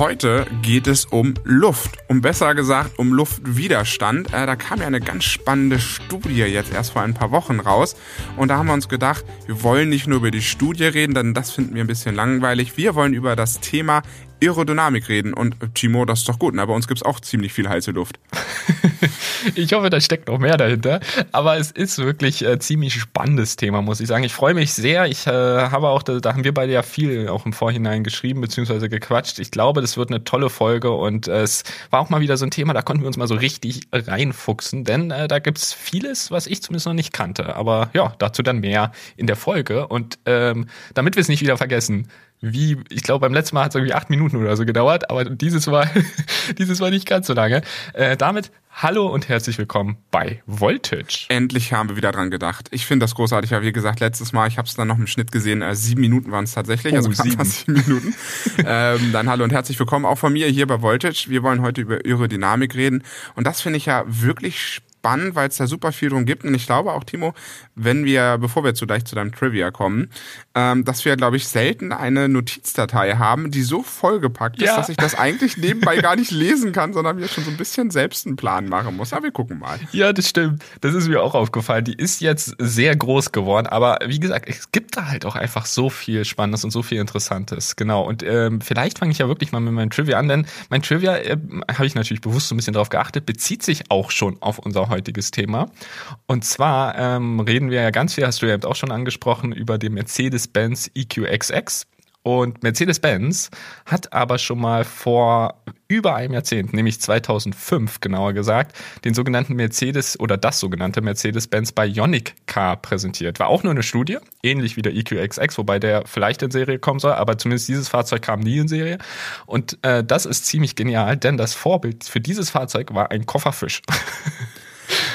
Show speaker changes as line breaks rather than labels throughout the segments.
Heute geht es um Luft, um besser gesagt um Luftwiderstand. Äh, da kam ja eine ganz spannende Studie jetzt erst vor ein paar Wochen raus. Und da haben wir uns gedacht, wir wollen nicht nur über die Studie reden, denn das finden wir ein bisschen langweilig. Wir wollen über das Thema Aerodynamik reden. Und äh, Timo, das ist doch gut. Na, bei uns gibt's auch ziemlich viel heiße Luft.
ich hoffe, da steckt noch mehr dahinter. Aber es ist wirklich äh, ziemlich spannendes Thema, muss ich sagen. Ich freue mich sehr. Ich äh, habe auch, da, da, haben wir beide ja viel auch im Vorhinein geschrieben bzw. gequatscht. Ich glaube, das wird eine tolle Folge und äh, es war auch mal wieder so ein Thema, da konnten wir uns mal so richtig reinfuchsen, denn äh, da gibt's vieles, was ich zumindest noch nicht kannte. Aber ja, dazu dann mehr in der Folge. Und ähm, damit wir es nicht wieder vergessen, wie, ich glaube, beim letzten Mal hat es irgendwie acht Minuten oder so gedauert, aber dieses Mal, dieses Mal nicht ganz so lange. Äh, damit hallo und herzlich willkommen bei Voltage.
Endlich haben wir wieder dran gedacht. Ich finde das großartig. Ja, wie gesagt, letztes Mal, ich habe es dann noch im Schnitt gesehen, äh, sieben Minuten waren es tatsächlich, also oh, also fast sieben Minuten. ähm, dann hallo und herzlich willkommen auch von mir hier bei Voltage. Wir wollen heute über Aerodynamik reden und das finde ich ja wirklich spannend spannend, weil es da super viel drum gibt. Und ich glaube auch, Timo, wenn wir, bevor wir zu gleich zu deinem Trivia kommen, ähm, dass wir, glaube ich, selten eine Notizdatei haben, die so vollgepackt ist, ja. dass ich das eigentlich nebenbei gar nicht lesen kann, sondern mir schon so ein bisschen selbst einen Plan machen muss. Aber wir gucken mal.
Ja, das stimmt. Das ist mir auch aufgefallen. Die ist jetzt sehr groß geworden, aber wie gesagt, es gibt da halt auch einfach so viel Spannendes und so viel Interessantes. Genau. Und ähm, vielleicht fange ich ja wirklich mal mit meinem Trivia an, denn mein Trivia, äh, habe ich natürlich bewusst so ein bisschen darauf geachtet, bezieht sich auch schon auf unser heutiges Thema. Und zwar ähm, reden wir ja ganz viel, hast du ja auch schon angesprochen, über den Mercedes-Benz EQXX. Und Mercedes-Benz hat aber schon mal vor über einem Jahrzehnt, nämlich 2005 genauer gesagt, den sogenannten Mercedes oder das sogenannte Mercedes-Benz Bionic Car präsentiert. War auch nur eine Studie, ähnlich wie der EQXX, wobei der vielleicht in Serie kommen soll, aber zumindest dieses Fahrzeug kam nie in Serie. Und äh, das ist ziemlich genial, denn das Vorbild für dieses Fahrzeug war ein Kofferfisch.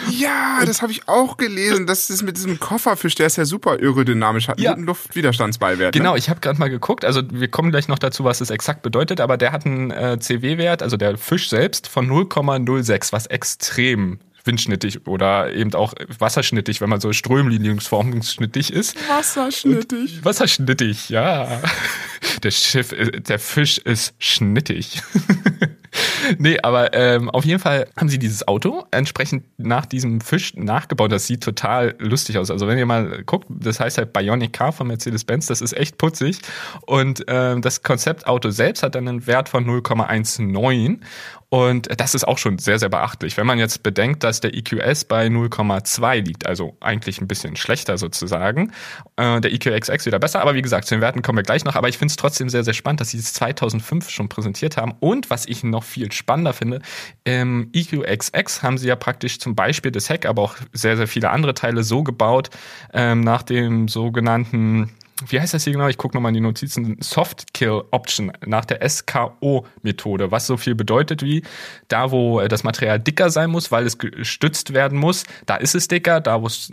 Ja, das habe ich auch gelesen. Das ist mit diesem Kofferfisch, der ist ja super aerodynamisch, hat einen ja. guten Luftwiderstandsbeiwert.
Ne? Genau, ne? ich habe gerade mal geguckt. Also wir kommen gleich noch dazu, was es exakt bedeutet, aber der hat einen äh, CW-Wert, also der Fisch selbst, von 0,06, was extrem windschnittig oder eben auch wasserschnittig, wenn man so strömlinienformungsschnittig ist.
Wasserschnittig.
Und wasserschnittig, ja. Der Schiff, äh, der Fisch ist schnittig. nee, aber ähm, auf jeden Fall haben sie dieses Auto entsprechend nach diesem Fisch nachgebaut. Das sieht total lustig aus. Also wenn ihr mal guckt, das heißt halt Bionic Car von Mercedes-Benz, das ist echt putzig. Und ähm, das Konzeptauto selbst hat dann einen Wert von 0,19 und das ist auch schon sehr, sehr beachtlich. Wenn man jetzt bedenkt, dass der EQS bei 0,2 liegt, also eigentlich ein bisschen schlechter sozusagen, äh, der EQXX wieder besser, aber wie gesagt, zu den Werten kommen wir gleich noch. Aber ich finde es trotzdem sehr, sehr spannend, dass sie es 2005 schon präsentiert haben. Und was ich noch viel spannender finde, im EQXX haben sie ja praktisch zum Beispiel das Heck, aber auch sehr, sehr viele andere Teile so gebaut, ähm, nach dem sogenannten wie heißt das hier genau? Ich gucke nochmal in die Notizen. Soft Kill Option nach der SKO-Methode, was so viel bedeutet wie, da wo äh, das Material dicker sein muss, weil es gestützt werden muss, da ist es dicker, da wo es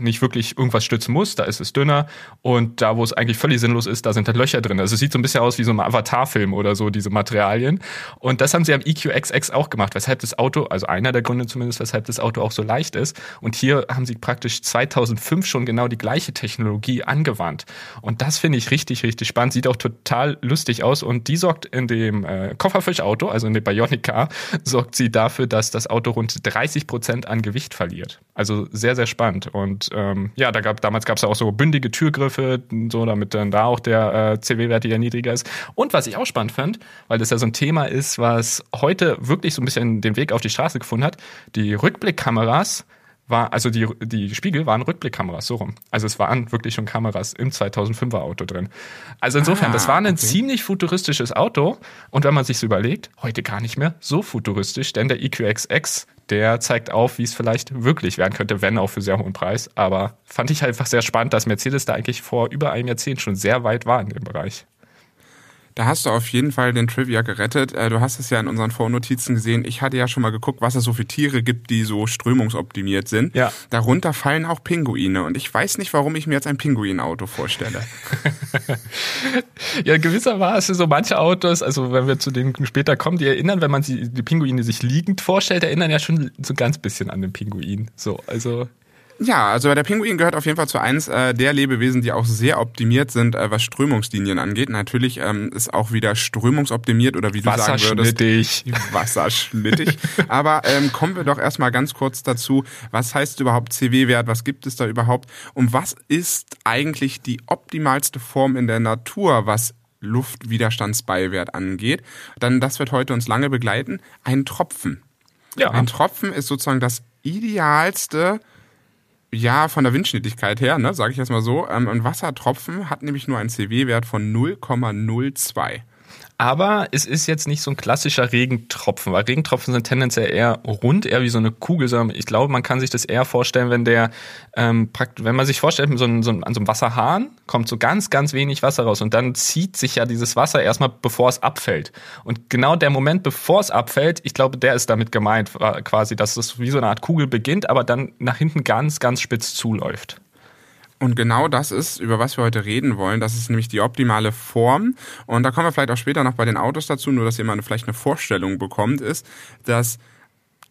nicht wirklich irgendwas stützen muss, da ist es dünner und da wo es eigentlich völlig sinnlos ist, da sind halt Löcher drin. Also es sieht so ein bisschen aus wie so ein Avatar-Film oder so, diese Materialien. Und das haben sie am EQXX auch gemacht, weshalb das Auto, also einer der Gründe zumindest, weshalb das Auto auch so leicht ist. Und hier haben sie praktisch 2005 schon genau die gleiche Technologie angewandt. Und das finde ich richtig, richtig spannend. Sieht auch total lustig aus. Und die sorgt in dem äh, Kofferfischauto, also in dem Bionic Car, sorgt sie dafür, dass das Auto rund 30 Prozent an Gewicht verliert. Also sehr, sehr spannend. Und ähm, ja, da gab, damals gab es auch so bündige Türgriffe, so damit dann da auch der äh, CW-Wert wieder niedriger ist. Und was ich auch spannend fand, weil das ja so ein Thema ist, was heute wirklich so ein bisschen den Weg auf die Straße gefunden hat, die Rückblickkameras war, also die, die Spiegel waren Rückblickkameras, so rum. Also es waren wirklich schon Kameras im 2005er Auto drin. Also insofern, ah, das war ein okay. ziemlich futuristisches Auto. Und wenn man sich überlegt, heute gar nicht mehr so futuristisch, denn der EQXX, der zeigt auf, wie es vielleicht wirklich werden könnte, wenn auch für sehr hohen Preis. Aber fand ich halt einfach sehr spannend, dass Mercedes da eigentlich vor über einem Jahrzehnt schon sehr weit war in dem Bereich.
Da hast du auf jeden Fall den Trivia gerettet. Äh, du hast es ja in unseren Vornotizen gesehen. Ich hatte ja schon mal geguckt, was es so für Tiere gibt, die so strömungsoptimiert sind. Ja. Darunter fallen auch Pinguine. Und ich weiß nicht, warum ich mir jetzt ein Pinguinauto vorstelle.
ja, gewissermaßen so manche Autos, also wenn wir zu denen später kommen, die erinnern, wenn man sie, die Pinguine sich liegend vorstellt, erinnern ja schon so ganz bisschen an den Pinguin. So, also
Ja, also der Pinguin gehört auf jeden Fall zu eins äh, der Lebewesen, die auch sehr optimiert sind, äh, was Strömungslinien angeht. Natürlich ähm, ist auch wieder strömungsoptimiert oder wie du sagen würdest. Wasserschnittig. Aber ähm, kommen wir doch erstmal ganz kurz dazu, was heißt überhaupt CW-Wert, was gibt es da überhaupt und was ist eigentlich die optimalste Form in der Natur, was Luftwiderstandsbeiwert angeht. Dann, das wird heute uns lange begleiten, ein Tropfen. Ja. Ein Tropfen ist sozusagen das idealste ja, von der Windschnittigkeit her, ne, sage ich mal so. Ähm, ein Wassertropfen hat nämlich nur einen CW-Wert von 0,02.
Aber es ist jetzt nicht so ein klassischer Regentropfen, weil Regentropfen sind tendenziell eher rund, eher wie so eine Kugel. Ich glaube, man kann sich das eher vorstellen, wenn der, ähm, wenn man sich vorstellt, so ein, so ein, an so einem Wasserhahn kommt so ganz, ganz wenig Wasser raus und dann zieht sich ja dieses Wasser erstmal, bevor es abfällt. Und genau der Moment, bevor es abfällt, ich glaube, der ist damit gemeint, quasi, dass es wie so eine Art Kugel beginnt, aber dann nach hinten ganz, ganz spitz zuläuft.
Und genau das ist, über was wir heute reden wollen. Das ist nämlich die optimale Form. Und da kommen wir vielleicht auch später noch bei den Autos dazu, nur dass mal vielleicht eine Vorstellung bekommt, ist, dass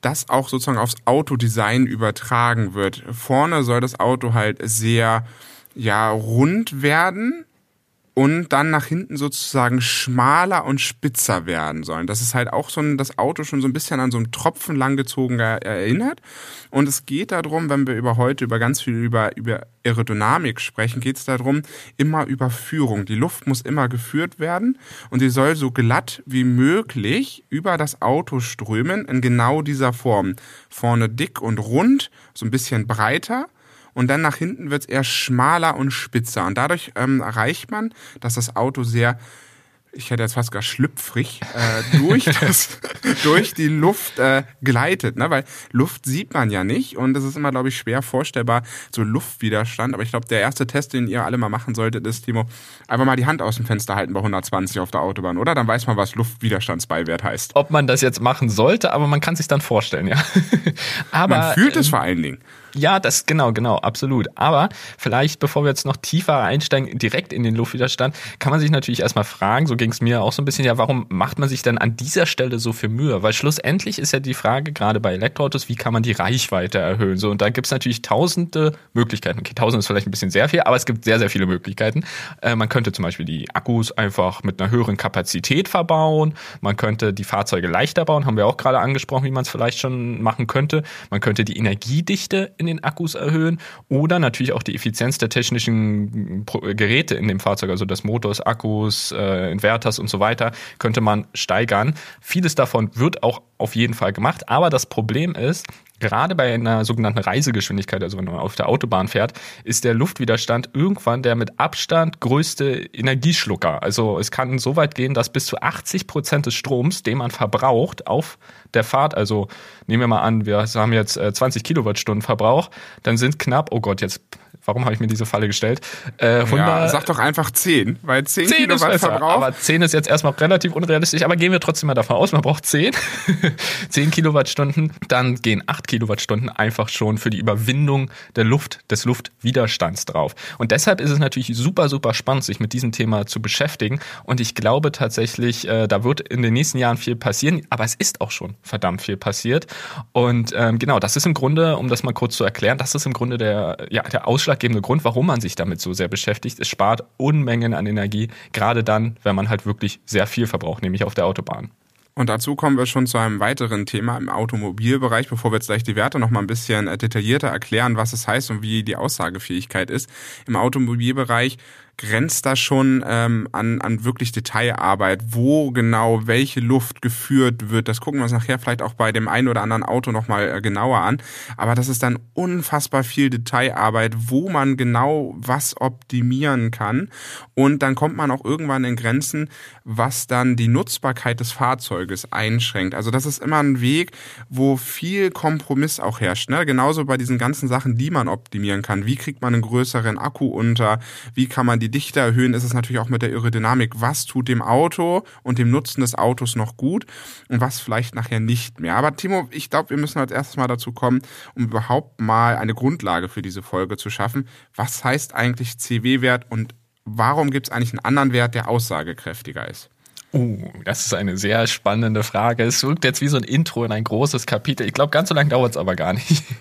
das auch sozusagen aufs Autodesign übertragen wird. Vorne soll das Auto halt sehr, ja, rund werden und dann nach hinten sozusagen schmaler und spitzer werden sollen. Das ist halt auch so ein, das Auto schon so ein bisschen an so einem Tropfen langgezogen erinnert. Und es geht darum, wenn wir über heute über ganz viel über, über Aerodynamik sprechen, geht es darum, immer über Führung. Die Luft muss immer geführt werden und sie soll so glatt wie möglich über das Auto strömen in genau dieser Form. Vorne dick und rund, so ein bisschen breiter und dann nach hinten wird es eher schmaler und spitzer. Und dadurch ähm, erreicht man, dass das Auto sehr ich hätte jetzt fast gar schlüpfrig, äh, durch, das, durch die Luft äh, gleitet. Ne? Weil Luft sieht man ja nicht und es ist immer, glaube ich, schwer vorstellbar, so Luftwiderstand. Aber ich glaube, der erste Test, den ihr alle mal machen solltet, ist, Timo, einfach mal die Hand aus dem Fenster halten bei 120 auf der Autobahn, oder? Dann weiß man, was Luftwiderstandsbeiwert heißt.
Ob man das jetzt machen sollte, aber man kann sich dann vorstellen, ja.
aber, man fühlt es ähm, vor allen Dingen.
Ja, das genau, genau, absolut. Aber vielleicht, bevor wir jetzt noch tiefer einsteigen, direkt in den Luftwiderstand, kann man sich natürlich erstmal fragen, so ging es mir auch so ein bisschen, ja, warum macht man sich denn an dieser Stelle so viel Mühe? Weil schlussendlich ist ja die Frage, gerade bei Elektroautos, wie kann man die Reichweite erhöhen? So, und da gibt es natürlich tausende Möglichkeiten. Okay, tausend ist vielleicht ein bisschen sehr viel, aber es gibt sehr, sehr viele Möglichkeiten. Äh, man könnte zum Beispiel die Akkus einfach mit einer höheren Kapazität verbauen. Man könnte die Fahrzeuge leichter bauen, haben wir auch gerade angesprochen, wie man es vielleicht schon machen könnte. Man könnte die Energiedichte in in den Akkus erhöhen oder natürlich auch die Effizienz der technischen Geräte in dem Fahrzeug, also des Motors, Akkus, äh, Inverters und so weiter, könnte man steigern. Vieles davon wird auch auf jeden Fall gemacht, aber das Problem ist, Gerade bei einer sogenannten Reisegeschwindigkeit, also wenn man auf der Autobahn fährt, ist der Luftwiderstand irgendwann der mit Abstand größte Energieschlucker. Also es kann so weit gehen, dass bis zu 80 Prozent des Stroms, den man verbraucht auf der Fahrt, also nehmen wir mal an, wir haben jetzt 20 äh, Kilowattstunden Verbrauch, dann sind knapp, oh Gott, jetzt Warum habe ich mir diese Falle gestellt?
Äh, 100, ja, sag doch einfach 10, weil 10, 10 Kilowatt Verbrauch.
Aber 10 ist jetzt erstmal relativ unrealistisch, aber gehen wir trotzdem mal davon aus, man braucht 10. 10 Kilowattstunden, dann gehen 8 Kilowattstunden einfach schon für die Überwindung der Luft, des Luftwiderstands drauf. Und deshalb ist es natürlich super, super spannend, sich mit diesem Thema zu beschäftigen. Und ich glaube tatsächlich, äh, da wird in den nächsten Jahren viel passieren, aber es ist auch schon verdammt viel passiert. Und ähm, genau, das ist im Grunde, um das mal kurz zu erklären, das ist im Grunde der, ja, der Ausschlag ausschlaggebende Grund, warum man sich damit so sehr beschäftigt. Es spart Unmengen an Energie, gerade dann, wenn man halt wirklich sehr viel verbraucht, nämlich auf der Autobahn.
Und dazu kommen wir schon zu einem weiteren Thema im Automobilbereich, bevor wir jetzt gleich die Werte noch mal ein bisschen äh, detaillierter erklären, was es heißt und wie die Aussagefähigkeit ist. Im Automobilbereich grenzt das schon ähm, an, an wirklich Detailarbeit, wo genau welche Luft geführt wird. Das gucken wir uns nachher vielleicht auch bei dem einen oder anderen Auto nochmal äh, genauer an. Aber das ist dann unfassbar viel Detailarbeit, wo man genau was optimieren kann. Und dann kommt man auch irgendwann in Grenzen, was dann die Nutzbarkeit des Fahrzeuges einschränkt. Also das ist immer ein Weg, wo viel Kompromiss auch herrscht. Ne? Genauso bei diesen ganzen Sachen, die man optimieren kann. Wie kriegt man einen größeren Akku unter? Wie kann man die die Dichte erhöhen, ist es natürlich auch mit der Aerodynamik. Was tut dem Auto und dem Nutzen des Autos noch gut und was vielleicht nachher nicht mehr. Aber Timo, ich glaube, wir müssen als erstes mal dazu kommen, um überhaupt mal eine Grundlage für diese Folge zu schaffen. Was heißt eigentlich CW-Wert und warum gibt es eigentlich einen anderen Wert, der aussagekräftiger ist?
Uh, das ist eine sehr spannende Frage. Es wirkt jetzt wie so ein Intro in ein großes Kapitel. Ich glaube, ganz so lange dauert es aber gar nicht.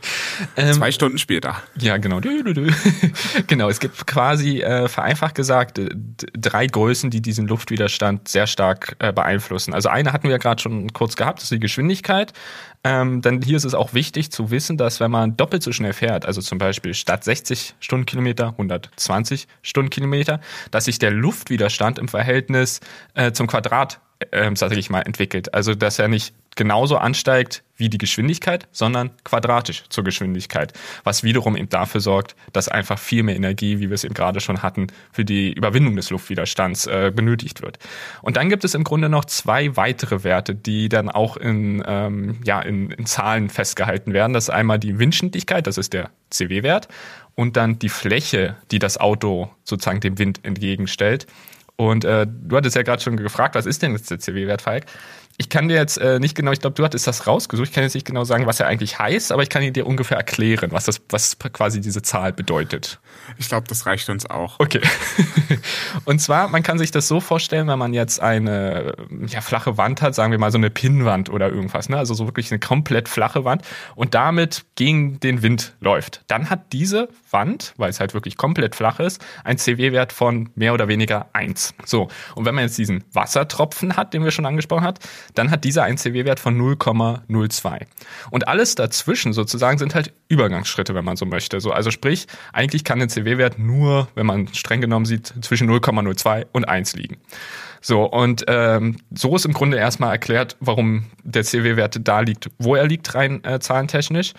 Ähm, Zwei Stunden später.
Ja, genau. genau, es gibt quasi, äh, vereinfacht gesagt, drei Größen, die diesen Luftwiderstand sehr stark äh, beeinflussen. Also eine hatten wir ja gerade schon kurz gehabt, das ist die Geschwindigkeit. Ähm, denn hier ist es auch wichtig zu wissen, dass wenn man doppelt so schnell fährt, also zum Beispiel statt 60 Stundenkilometer 120 Stundenkilometer, dass sich der Luftwiderstand im Verhältnis äh, zum Quadrat ähm, sage ich mal, entwickelt. Also dass er nicht genauso ansteigt wie die Geschwindigkeit, sondern quadratisch zur Geschwindigkeit, was wiederum eben dafür sorgt, dass einfach viel mehr Energie, wie wir es eben gerade schon hatten, für die Überwindung des Luftwiderstands äh, benötigt wird. Und dann gibt es im Grunde noch zwei weitere Werte, die dann auch in, ähm, ja, in, in Zahlen festgehalten werden. Das ist einmal die Windschnittigkeit, das ist der CW-Wert, und dann die Fläche, die das Auto sozusagen dem Wind entgegenstellt. Und äh, du hattest ja gerade schon gefragt, was ist denn jetzt der CW-Wert, Falk? Ich kann dir jetzt äh, nicht genau, ich glaube, du hattest das rausgesucht. Ich kann jetzt nicht genau sagen, was er eigentlich heißt, aber ich kann dir ungefähr erklären, was das, was quasi diese Zahl bedeutet.
Ich glaube, das reicht uns auch.
Okay. Und zwar, man kann sich das so vorstellen, wenn man jetzt eine ja, flache Wand hat, sagen wir mal so eine Pinnwand oder irgendwas, ne? also so wirklich eine komplett flache Wand und damit gegen den Wind läuft. Dann hat diese Wand, weil es halt wirklich komplett flach ist, einen CW-Wert von mehr oder weniger eins. So, und wenn man jetzt diesen Wassertropfen hat, den wir schon angesprochen haben, dann hat dieser einen CW-Wert von 0,02. Und alles dazwischen sozusagen sind halt Übergangsschritte, wenn man so möchte. So, also sprich, eigentlich kann ein CW-Wert nur, wenn man streng genommen sieht, zwischen 0,02 und 1 liegen. So, und ähm, so ist im Grunde erstmal erklärt, warum der CW-Wert da liegt, wo er liegt, rein äh, zahlentechnisch.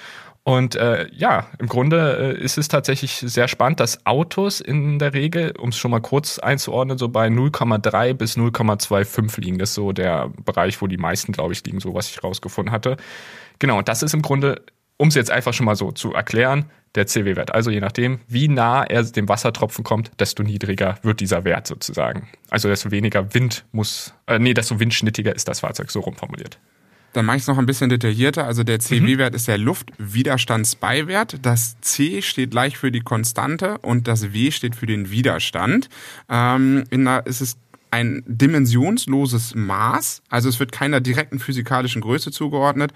Und äh, ja, im Grunde äh, ist es tatsächlich sehr spannend, dass Autos in der Regel, um es schon mal kurz einzuordnen, so bei 0,3 bis 0,25 liegen. Das ist so der Bereich, wo die meisten, glaube ich, liegen, so was ich rausgefunden hatte. Genau, und das ist im Grunde, um es jetzt einfach schon mal so zu erklären, der CW-Wert. Also je nachdem, wie nah er dem Wassertropfen kommt, desto niedriger wird dieser Wert sozusagen. Also desto weniger Wind muss, äh, nee, desto windschnittiger ist das Fahrzeug, so rumformuliert.
Dann mache ich es noch ein bisschen detaillierter. Also der CW-Wert mhm. ist der Luftwiderstandsbeiwert. Das C steht gleich für die Konstante und das W steht für den Widerstand. Ähm, in der, ist es ein dimensionsloses Maß, also es wird keiner direkten physikalischen Größe zugeordnet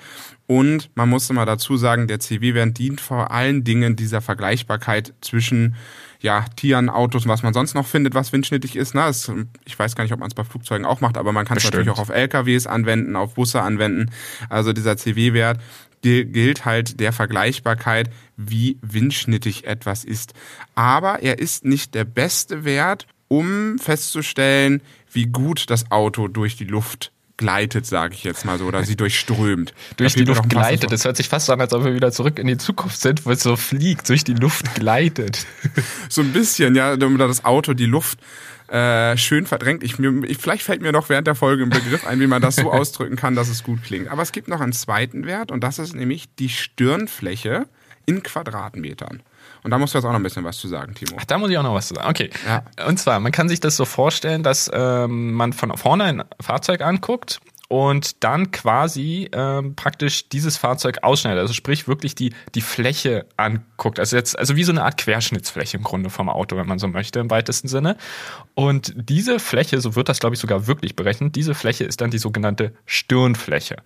und man muss immer dazu sagen, der CW-Wert dient vor allen Dingen dieser Vergleichbarkeit zwischen ja, Tieren, Autos und was man sonst noch findet, was windschnittig ist. Ne? Das, ich weiß gar nicht, ob man es bei Flugzeugen auch macht, aber man kann es natürlich auch auf LKWs anwenden, auf Busse anwenden. Also dieser CW-Wert gilt halt der Vergleichbarkeit, wie windschnittig etwas ist. Aber er ist nicht der beste Wert, um festzustellen, wie gut das Auto durch die Luft gleitet, sage ich jetzt mal so, oder sie durchströmt.
durch die Luft gleitet. Das hört sich fast an, als ob wir wieder zurück in die Zukunft sind, wo es so fliegt, durch die Luft gleitet.
so ein bisschen, ja, damit das Auto die Luft äh, schön verdrängt. Ich, mir, ich, vielleicht fällt mir noch während der Folge ein Begriff ein, wie man das so ausdrücken kann, dass es gut klingt. Aber es gibt noch einen zweiten Wert und das ist nämlich die Stirnfläche in Quadratmetern. Und da musst du jetzt auch noch ein bisschen was zu sagen, Timo.
Ach, da muss ich auch noch was zu sagen. Okay. Ja. Und zwar, man kann sich das so vorstellen, dass ähm, man von vorne ein Fahrzeug anguckt und dann quasi ähm, praktisch dieses Fahrzeug ausschneidet. Also sprich wirklich die, die Fläche anguckt. Also jetzt, also wie so eine Art Querschnittsfläche im Grunde vom Auto, wenn man so möchte, im weitesten Sinne. Und diese Fläche, so wird das, glaube ich, sogar wirklich berechnet, diese Fläche ist dann die sogenannte Stirnfläche.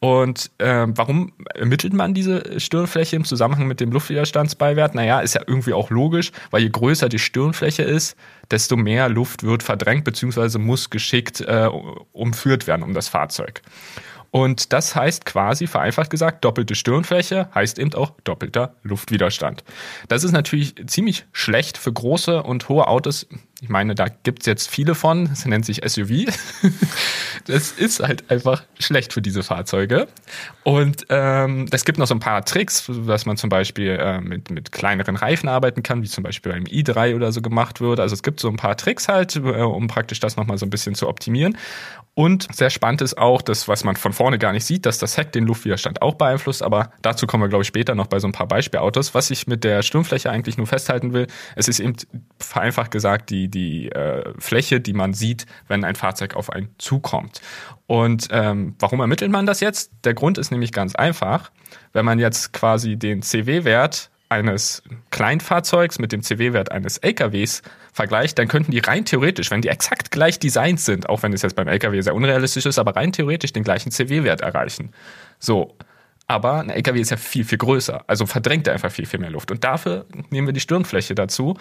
Und äh, warum ermittelt man diese Stirnfläche im Zusammenhang mit dem Luftwiderstandsbeiwert? Naja, ist ja irgendwie auch logisch, weil je größer die Stirnfläche ist, desto mehr Luft wird verdrängt bzw. muss geschickt äh, umführt werden um das Fahrzeug. Und das heißt quasi, vereinfacht gesagt, doppelte Stirnfläche heißt eben auch doppelter Luftwiderstand. Das ist natürlich ziemlich schlecht für große und hohe Autos. Ich meine, da gibt's jetzt viele von, das nennt sich SUV. Das ist halt einfach schlecht für diese Fahrzeuge. Und ähm, es gibt noch so ein paar Tricks, dass man zum Beispiel äh, mit, mit kleineren Reifen arbeiten kann, wie zum Beispiel beim i3 oder so gemacht wird. Also es gibt so ein paar Tricks halt, äh, um praktisch das nochmal so ein bisschen zu optimieren. Und sehr spannend ist auch das, was man von vorne gar nicht sieht, dass das Heck den Luftwiderstand auch beeinflusst. Aber dazu kommen wir, glaube ich, später noch bei so ein paar Beispielautos. Was ich mit der Sturmfläche eigentlich nur festhalten will, es ist eben vereinfacht gesagt die, die äh, Fläche, die man sieht, wenn ein Fahrzeug auf einen zukommt. Und ähm, warum ermittelt man das jetzt? Der Grund ist nämlich ganz einfach. Wenn man jetzt quasi den CW-Wert eines Kleinfahrzeugs mit dem CW-Wert eines LKWs vergleicht, dann könnten die rein theoretisch, wenn die exakt gleich designt sind, auch wenn es jetzt beim LKW sehr unrealistisch ist, aber rein theoretisch den gleichen CW-Wert erreichen. So. Aber ein LKW ist ja viel, viel größer. Also verdrängt er einfach viel, viel mehr Luft. Und dafür nehmen wir die Stirnfläche dazu.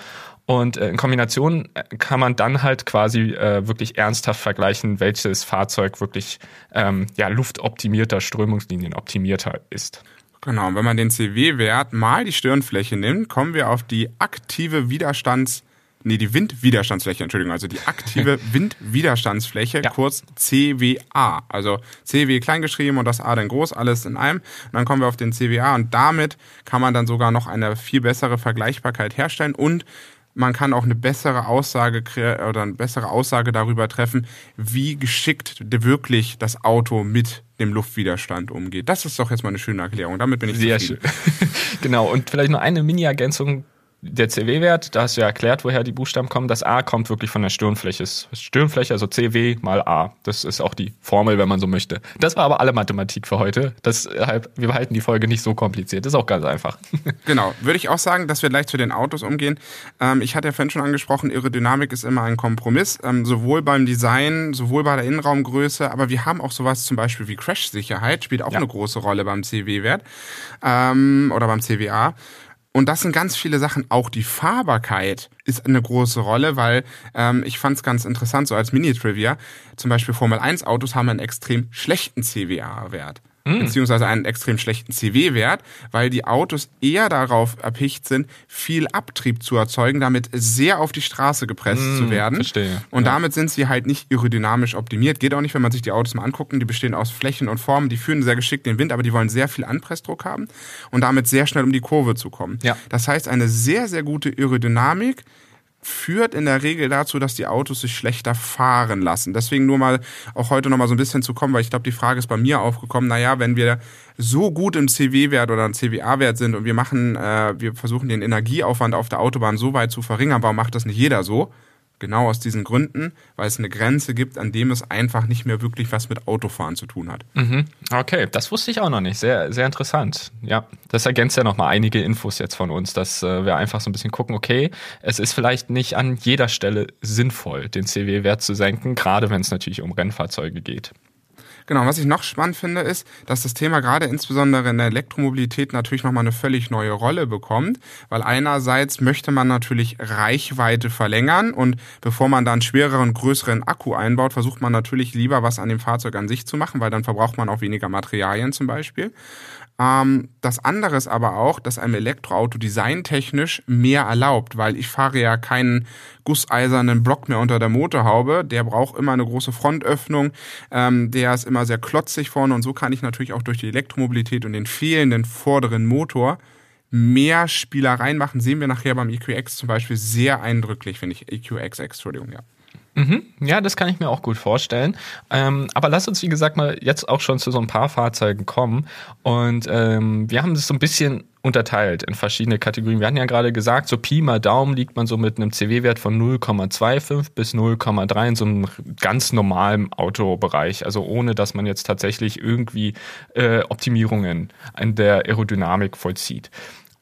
Und äh, in Kombination äh, kann man dann halt quasi äh, wirklich ernsthaft vergleichen, welches Fahrzeug wirklich ähm, ja, luftoptimierter, strömungslinienoptimierter ist.
Genau, wenn man den CW-Wert mal die Stirnfläche nimmt, kommen wir auf die aktive Widerstands- nee, die Windwiderstandsfläche, Entschuldigung, also die aktive Windwiderstandsfläche, ja. kurz CWA. Also CW kleingeschrieben und das A dann groß, alles in einem. Und dann kommen wir auf den CWA und damit kann man dann sogar noch eine viel bessere Vergleichbarkeit herstellen und man kann auch eine bessere Aussage oder eine bessere Aussage darüber treffen, wie geschickt wirklich das Auto mit dem Luftwiderstand umgeht. Das ist doch jetzt mal eine schöne Erklärung. Damit bin ich
sehr zufrieden. schön. genau. Und vielleicht noch eine Mini-Ergänzung der CW-Wert, da hast du ja erklärt, woher die Buchstaben kommen. Das A kommt wirklich von der Stirnfläche. Stirnfläche, also CW mal A. Das ist auch die Formel, wenn man so möchte. Das war aber alle Mathematik für heute. Deshalb, wir behalten die Folge nicht so kompliziert. Das ist auch ganz einfach.
Genau. Würde ich auch sagen, dass wir gleich zu den Autos umgehen. Ähm, ich hatte ja vorhin schon angesprochen, Aerodynamik ist immer ein Kompromiss. Ähm, sowohl beim Design, sowohl bei der Innenraumgröße. Aber wir haben auch sowas zum Beispiel wie Crash-Sicherheit, spielt auch ja. eine große Rolle beim CW-Wert ähm, oder beim CWA. Und das sind ganz viele Sachen. Auch die Fahrbarkeit ist eine große Rolle, weil ähm, ich fand es ganz interessant, so als Mini-Trivia. Zum Beispiel Formel 1 Autos haben einen extrem schlechten CWA-Wert mhm. beziehungsweise einen extrem schlechten CW-Wert, weil die Autos eher darauf erpicht sind, viel Abtrieb zu erzeugen, damit sehr auf die Straße gepresst mhm, zu werden.
Verstehe.
Und ja. damit sind sie halt nicht aerodynamisch optimiert. Geht auch nicht, wenn man sich die Autos mal anguckt. Die bestehen aus Flächen und Formen, die führen sehr geschickt den Wind, aber die wollen sehr viel Anpressdruck haben und damit sehr schnell um die Kurve zu kommen.
Ja.
Das heißt, eine sehr, sehr gute Aerodynamik führt in der Regel dazu, dass die Autos sich schlechter fahren lassen. Deswegen nur mal auch heute noch mal so ein bisschen zu kommen, weil ich glaube, die Frage ist bei mir aufgekommen, naja, wenn wir so gut im CW-Wert oder im CWA-Wert sind und wir machen, äh, wir versuchen den Energieaufwand auf der Autobahn so weit zu verringern, warum macht das nicht jeder so? Genau aus diesen Gründen, weil es eine Grenze gibt, an dem es einfach nicht mehr wirklich was mit Autofahren zu tun hat.
Mhm. Okay, das wusste ich auch noch nicht. Sehr, sehr interessant. Ja, das ergänzt ja nochmal einige Infos jetzt von uns, dass äh, wir einfach so ein bisschen gucken, okay, es ist vielleicht nicht an jeder Stelle sinnvoll, den CW-Wert zu senken, gerade wenn es natürlich um Rennfahrzeuge geht.
Genau, was ich noch spannend finde, ist, dass das Thema gerade insbesondere in der Elektromobilität natürlich nochmal eine völlig neue Rolle bekommt, weil einerseits möchte man natürlich Reichweite verlängern und bevor man dann schwereren, größeren Akku einbaut, versucht man natürlich lieber was an dem Fahrzeug an sich zu machen, weil dann verbraucht man auch weniger Materialien zum Beispiel. Ähm, das andere ist aber auch, dass einem Elektroauto designtechnisch mehr erlaubt, weil ich fahre ja keinen gusseisernen Block mehr unter der Motorhaube. Der braucht immer eine große Frontöffnung. Ähm, der ist immer sehr klotzig vorne und so kann ich natürlich auch durch die Elektromobilität und den fehlenden vorderen Motor mehr Spielereien machen. Sehen wir nachher beim EQX zum Beispiel sehr eindrücklich, finde ich. EQXX, Entschuldigung, ja.
Mhm. Ja, das kann ich mir auch gut vorstellen. Ähm, aber lass uns, wie gesagt, mal jetzt auch schon zu so ein paar Fahrzeugen kommen. Und ähm, wir haben das so ein bisschen unterteilt in verschiedene Kategorien. Wir hatten ja gerade gesagt, so Pi mal Daumen liegt man so mit einem CW-Wert von 0,25 bis 0,3 in so einem ganz normalen Autobereich. Also ohne, dass man jetzt tatsächlich irgendwie äh, Optimierungen in der Aerodynamik vollzieht.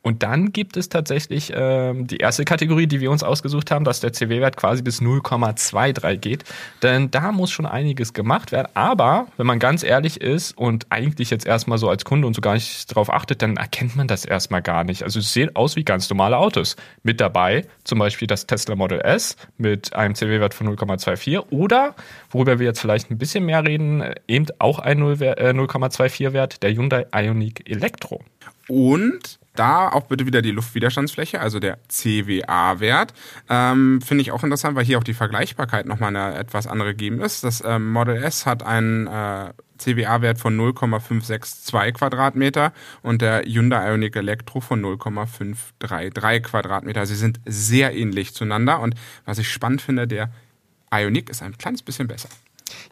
Und dann gibt es tatsächlich ähm, die erste Kategorie, die wir uns ausgesucht haben, dass der CW-Wert quasi bis 0,23 geht. Denn da muss schon einiges gemacht werden. Aber wenn man ganz ehrlich ist und eigentlich jetzt erstmal so als Kunde und so gar nicht darauf achtet, dann erkennt man das erstmal gar nicht. Also es sieht aus wie ganz normale Autos. Mit dabei zum Beispiel das Tesla Model S mit einem CW-Wert von 0,24 oder, worüber wir jetzt vielleicht ein bisschen mehr reden, eben auch ein 0,24-Wert, äh, der Hyundai Ioniq Electro.
Und da auch bitte wieder die Luftwiderstandsfläche, also der CWA-Wert. Ähm, Finde ich auch interessant, weil hier auch die Vergleichbarkeit nochmal eine etwas andere gegeben ist. Das ähm, Model S hat einen äh, CWA-Wert von 0,562 Quadratmeter und der Hyundai Ioniq Electro von 0,533 Quadratmeter. Sie sind sehr ähnlich zueinander und was ich spannend finde, der Ioniq ist ein kleines bisschen besser.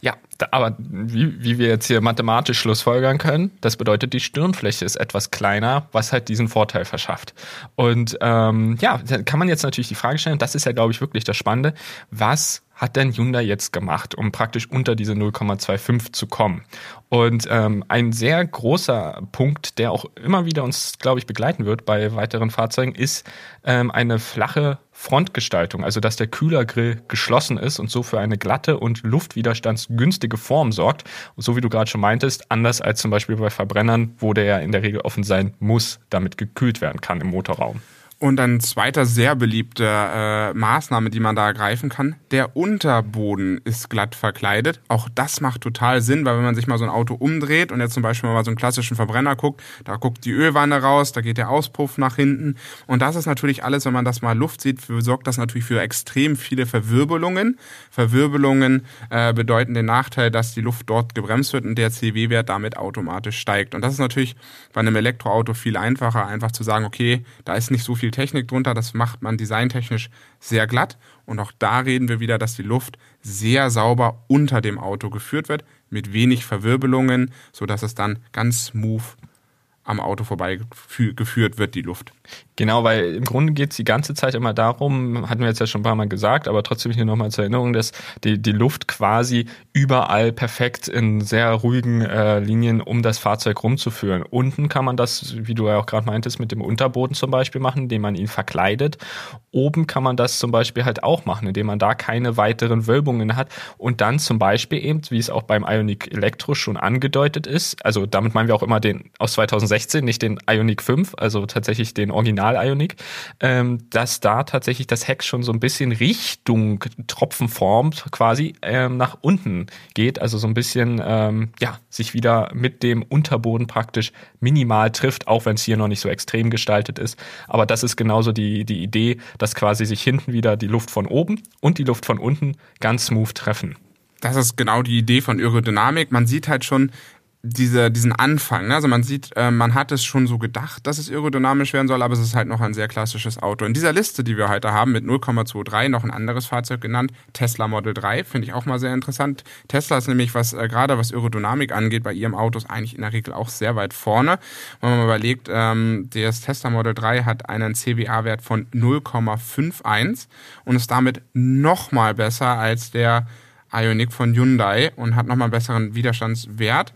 Ja, aber wie, wie wir jetzt hier mathematisch schlussfolgern können, das bedeutet, die Stirnfläche ist etwas kleiner, was halt diesen Vorteil verschafft. Und ähm, ja, da kann man jetzt natürlich die Frage stellen, das ist ja, glaube ich, wirklich das Spannende, was hat denn Hyundai jetzt gemacht, um praktisch unter diese 0,25 zu kommen? Und ähm, ein sehr großer Punkt, der auch immer wieder uns, glaube ich, begleiten wird bei weiteren Fahrzeugen, ist ähm, eine flache Frontgestaltung, also dass der Kühlergrill geschlossen ist und so für eine glatte und luftwiderstandsgünstige Form sorgt. So wie du gerade schon meintest, anders als zum Beispiel bei Verbrennern, wo der ja in der Regel offen sein muss, damit gekühlt werden kann im Motorraum.
Und ein zweiter sehr beliebter äh, Maßnahme, die man da ergreifen kann, der Unterboden ist glatt verkleidet. Auch das macht total Sinn, weil wenn man sich mal so ein Auto umdreht und jetzt zum Beispiel mal so einen klassischen Verbrenner guckt, da guckt die Ölwanne raus, da geht der Auspuff nach hinten. Und das ist natürlich alles, wenn man das mal Luft sieht, für, sorgt das natürlich für extrem viele Verwirbelungen. Verwirbelungen äh, bedeuten den Nachteil, dass die Luft dort gebremst wird und der CW-Wert damit automatisch steigt. Und das ist natürlich bei einem Elektroauto viel einfacher, einfach zu sagen, okay, da ist nicht so viel Technik drunter, das macht man designtechnisch sehr glatt. Und auch da reden wir wieder, dass die Luft sehr sauber unter dem Auto geführt wird, mit wenig Verwirbelungen, sodass es dann ganz smooth am Auto vorbei geführt wird, die Luft.
Genau, weil im Grunde geht es die ganze Zeit immer darum, hatten wir jetzt ja schon ein paar Mal gesagt, aber trotzdem hier nochmal zur Erinnerung, dass die, die Luft quasi überall perfekt in sehr ruhigen äh, Linien um das Fahrzeug rumzuführen. Unten kann man das, wie du ja auch gerade meintest, mit dem Unterboden zum Beispiel machen, indem man ihn verkleidet. Oben kann man das zum Beispiel halt auch machen, indem man da keine weiteren Wölbungen hat und dann zum Beispiel eben, wie es auch beim Ionic Electro schon angedeutet ist, also damit meinen wir auch immer den aus 2016, nicht den Ionic 5, also tatsächlich den Original Original-Ionic, ähm, dass da tatsächlich das Heck schon so ein bisschen Richtung Tropfenform quasi ähm, nach unten geht, also so ein bisschen ähm, ja sich wieder mit dem Unterboden praktisch minimal trifft, auch wenn es hier noch nicht so extrem gestaltet ist. Aber das ist genauso die die Idee, dass quasi sich hinten wieder die Luft von oben und die Luft von unten ganz smooth treffen.
Das ist genau die Idee von Aerodynamik. Man sieht halt schon, diese, diesen Anfang. Ne? Also man sieht, äh, man hat es schon so gedacht, dass es aerodynamisch werden soll, aber es ist halt noch ein sehr klassisches Auto. In dieser Liste, die wir heute haben, mit 0,23 noch ein anderes Fahrzeug genannt, Tesla Model 3, finde ich auch mal sehr interessant. Tesla ist nämlich, was äh, gerade was Aerodynamik angeht, bei ihrem Autos eigentlich in der Regel auch sehr weit vorne. Wenn man mal überlegt, ähm, das Tesla Model 3 hat einen CWA-Wert von 0,51 und ist damit noch mal besser als der Ioniq von Hyundai und hat nochmal einen besseren Widerstandswert.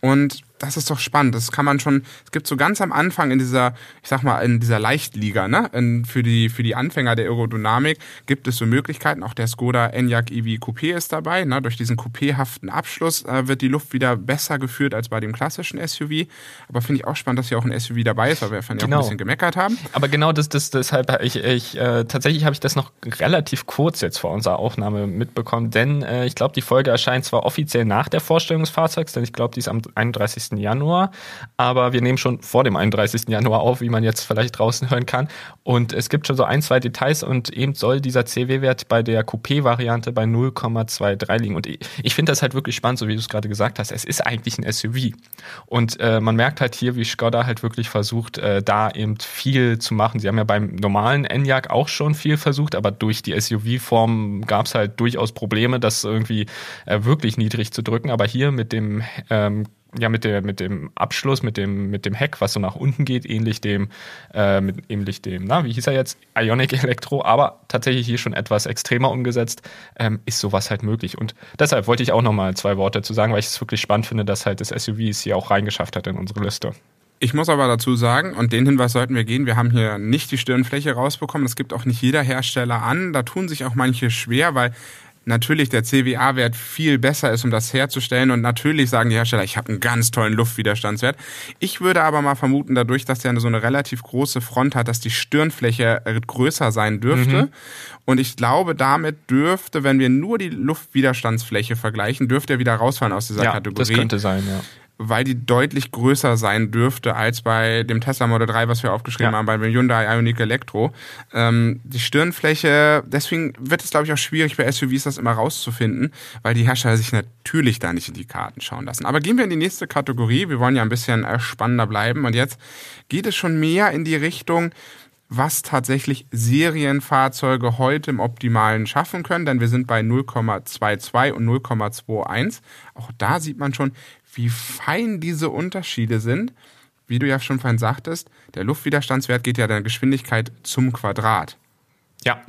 Und das ist doch spannend. Das kann man schon, es gibt so ganz am Anfang in dieser, ich sag mal, in dieser Leichtliga, ne, in, für die, für die Anfänger der Aerodynamik gibt es so Möglichkeiten. Auch der Skoda Enyaq EV Coupé ist dabei, ne. Durch diesen coupéhaften Abschluss äh, wird die Luft wieder besser geführt als bei dem klassischen SUV. Aber finde ich auch spannend, dass hier auch ein SUV dabei ist, weil wir von ja genau. auch ein bisschen gemeckert haben.
Aber genau das, das, deshalb, ich, ich, äh, tatsächlich habe ich das noch relativ kurz jetzt vor unserer Aufnahme mitbekommen, denn äh, ich glaube, die Folge erscheint zwar offiziell nach der Vorstellung des Fahrzeugs, denn ich glaube, die ist am 31. Januar. Aber wir nehmen schon vor dem 31. Januar auf, wie man jetzt vielleicht draußen hören kann. Und es gibt schon so ein, zwei Details und eben soll dieser CW-Wert bei der Coupé-Variante bei 0,23 liegen. Und ich, ich finde das halt wirklich spannend, so wie du es gerade gesagt hast. Es ist eigentlich ein SUV. Und äh, man merkt halt hier, wie Skoda halt wirklich versucht, äh, da eben viel zu machen. Sie haben ja beim normalen Enyaq auch schon viel versucht, aber durch die SUV-Form gab es halt durchaus Probleme, das irgendwie äh, wirklich niedrig zu drücken. Aber hier mit dem ähm, ja mit der mit dem Abschluss mit dem mit dem Heck, was so nach unten geht, ähnlich dem äh, mit, ähnlich dem na wie hieß er jetzt Ionic Electro, aber tatsächlich hier schon etwas extremer umgesetzt, ähm, ist sowas halt möglich und deshalb wollte ich auch noch mal zwei Worte zu sagen, weil ich es wirklich spannend finde, dass halt das SUV es hier auch reingeschafft hat in unsere Liste.
Ich muss aber dazu sagen, und den Hinweis sollten wir gehen, wir haben hier nicht die Stirnfläche rausbekommen. Das gibt auch nicht jeder Hersteller an. Da tun sich auch manche schwer, weil natürlich der CWA-Wert viel besser ist, um das herzustellen. Und natürlich sagen die Hersteller, ich habe einen ganz tollen Luftwiderstandswert. Ich würde aber mal vermuten, dadurch, dass der so eine relativ große Front hat, dass die Stirnfläche größer sein dürfte. Mhm. Und ich glaube, damit dürfte, wenn wir nur die Luftwiderstandsfläche vergleichen, dürfte er wieder rausfallen aus dieser
ja,
Kategorie.
Das könnte sein, ja
weil die deutlich größer sein dürfte als bei dem Tesla Model 3, was wir aufgeschrieben ja. haben, beim Hyundai Ioniq Electro. Ähm, die Stirnfläche, deswegen wird es, glaube ich, auch schwierig bei SUVs das immer rauszufinden, weil die Hersteller sich natürlich da nicht in die Karten schauen lassen. Aber gehen wir in die nächste Kategorie. Wir wollen ja ein bisschen äh, spannender bleiben. Und jetzt geht es schon mehr in die Richtung, was tatsächlich Serienfahrzeuge heute im Optimalen schaffen können, denn wir sind bei 0,22 und 0,21. Auch da sieht man schon, wie fein diese Unterschiede sind. Wie du ja schon vorhin sagtest, der Luftwiderstandswert geht ja der Geschwindigkeit zum Quadrat.
Ja,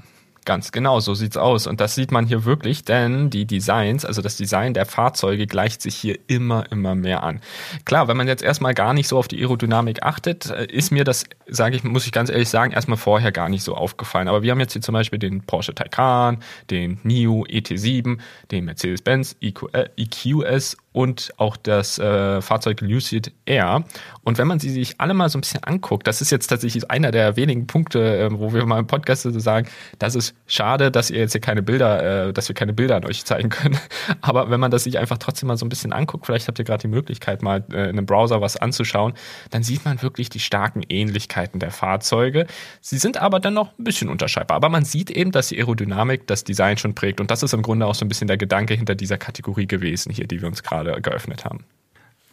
Ganz genau, so sieht's aus. Und das sieht man hier wirklich, denn die Designs, also das Design der Fahrzeuge gleicht sich hier immer, immer mehr an. Klar, wenn man jetzt erstmal gar nicht so auf die Aerodynamik achtet, äh, ist mir das, sage ich, muss ich ganz ehrlich sagen, erstmal vorher gar nicht so aufgefallen. Aber wir haben jetzt hier zum Beispiel den Porsche Taycan, den NIO ET7, den Mercedes-Benz EQS und auch das äh, Fahrzeug Lucid Air. Und wenn man sie sich alle mal so ein bisschen anguckt, das ist jetzt tatsächlich einer der wenigen Punkte, äh, wo wir mal im Podcast sagen, das ist schade, dass ihr jetzt hier keine Bilder, äh, dass wir keine Bilder an euch zeigen können. Aber wenn man das sich einfach trotzdem mal so ein bisschen anguckt, vielleicht habt ihr gerade die Möglichkeit, mal äh, in einem Browser was anzuschauen, dann sieht man wirklich die starken Ähnlichkeiten der Fahrzeuge. Sie sind aber dann noch ein bisschen unterscheidbar. Aber man sieht eben, dass die Aerodynamik das Design schon prägt. Und das ist im Grunde auch so ein bisschen der Gedanke hinter dieser Kategorie gewesen hier, die wir uns gerade geöffnet haben.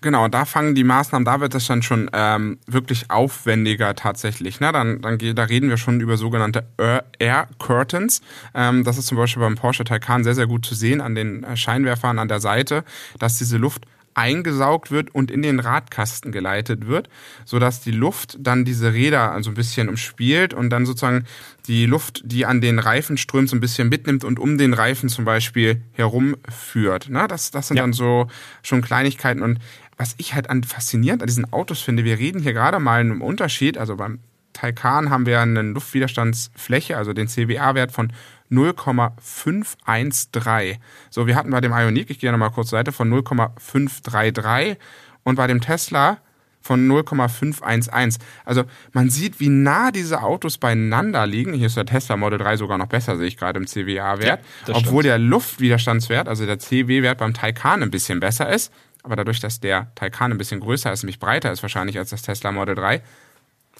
Genau, da fangen die Maßnahmen, da wird es dann schon ähm, wirklich aufwendiger tatsächlich. Ne? Dann, dann da reden wir schon über sogenannte Air Curtains. Ähm, das ist zum Beispiel beim Porsche Taycan sehr, sehr gut zu sehen an den Scheinwerfern an der Seite, dass diese Luft eingesaugt wird und in den Radkasten geleitet wird, so dass die Luft dann diese Räder so ein bisschen umspielt und dann sozusagen die Luft, die an den Reifen strömt, so ein bisschen mitnimmt und um den Reifen zum Beispiel herumführt. Na, das, das sind ja. dann so schon Kleinigkeiten und was ich halt an faszinierend an diesen Autos finde, wir reden hier gerade mal einen Unterschied, also beim Taycan haben wir eine Luftwiderstandsfläche, also den CWA-Wert von 0,513. So, wir hatten bei dem Ioniq, ich gehe nochmal kurz zur Seite, von 0,533 und bei dem Tesla von 0,511. Also man sieht, wie nah diese Autos beieinander liegen. Hier ist der Tesla Model 3 sogar noch besser, sehe ich gerade im CWA-Wert. Ja, obwohl der Luftwiderstandswert, also der CW-Wert beim Taycan ein bisschen besser ist. Aber dadurch, dass der Taycan ein bisschen größer ist, nämlich breiter ist wahrscheinlich als das Tesla Model 3,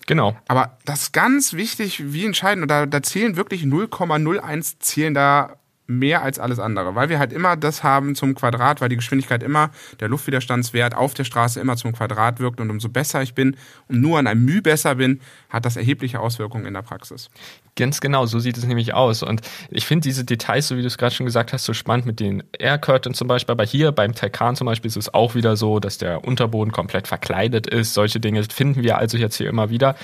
Genau.
Aber das ist ganz wichtig, wie entscheidend, und da, da zählen wirklich 0,01 zählen da mehr als alles andere, weil wir halt immer das haben zum Quadrat, weil die Geschwindigkeit immer, der Luftwiderstandswert auf der Straße immer zum Quadrat wirkt und umso besser ich bin und nur an einem Mühe besser bin, hat das erhebliche Auswirkungen in der Praxis.
Ganz genau, so sieht es nämlich aus. Und ich finde diese Details, so wie du es gerade schon gesagt hast, so spannend mit den Air Curtains zum Beispiel. Aber hier beim Taycan zum Beispiel ist es auch wieder so, dass der Unterboden komplett verkleidet ist. Solche Dinge finden wir also jetzt hier immer wieder.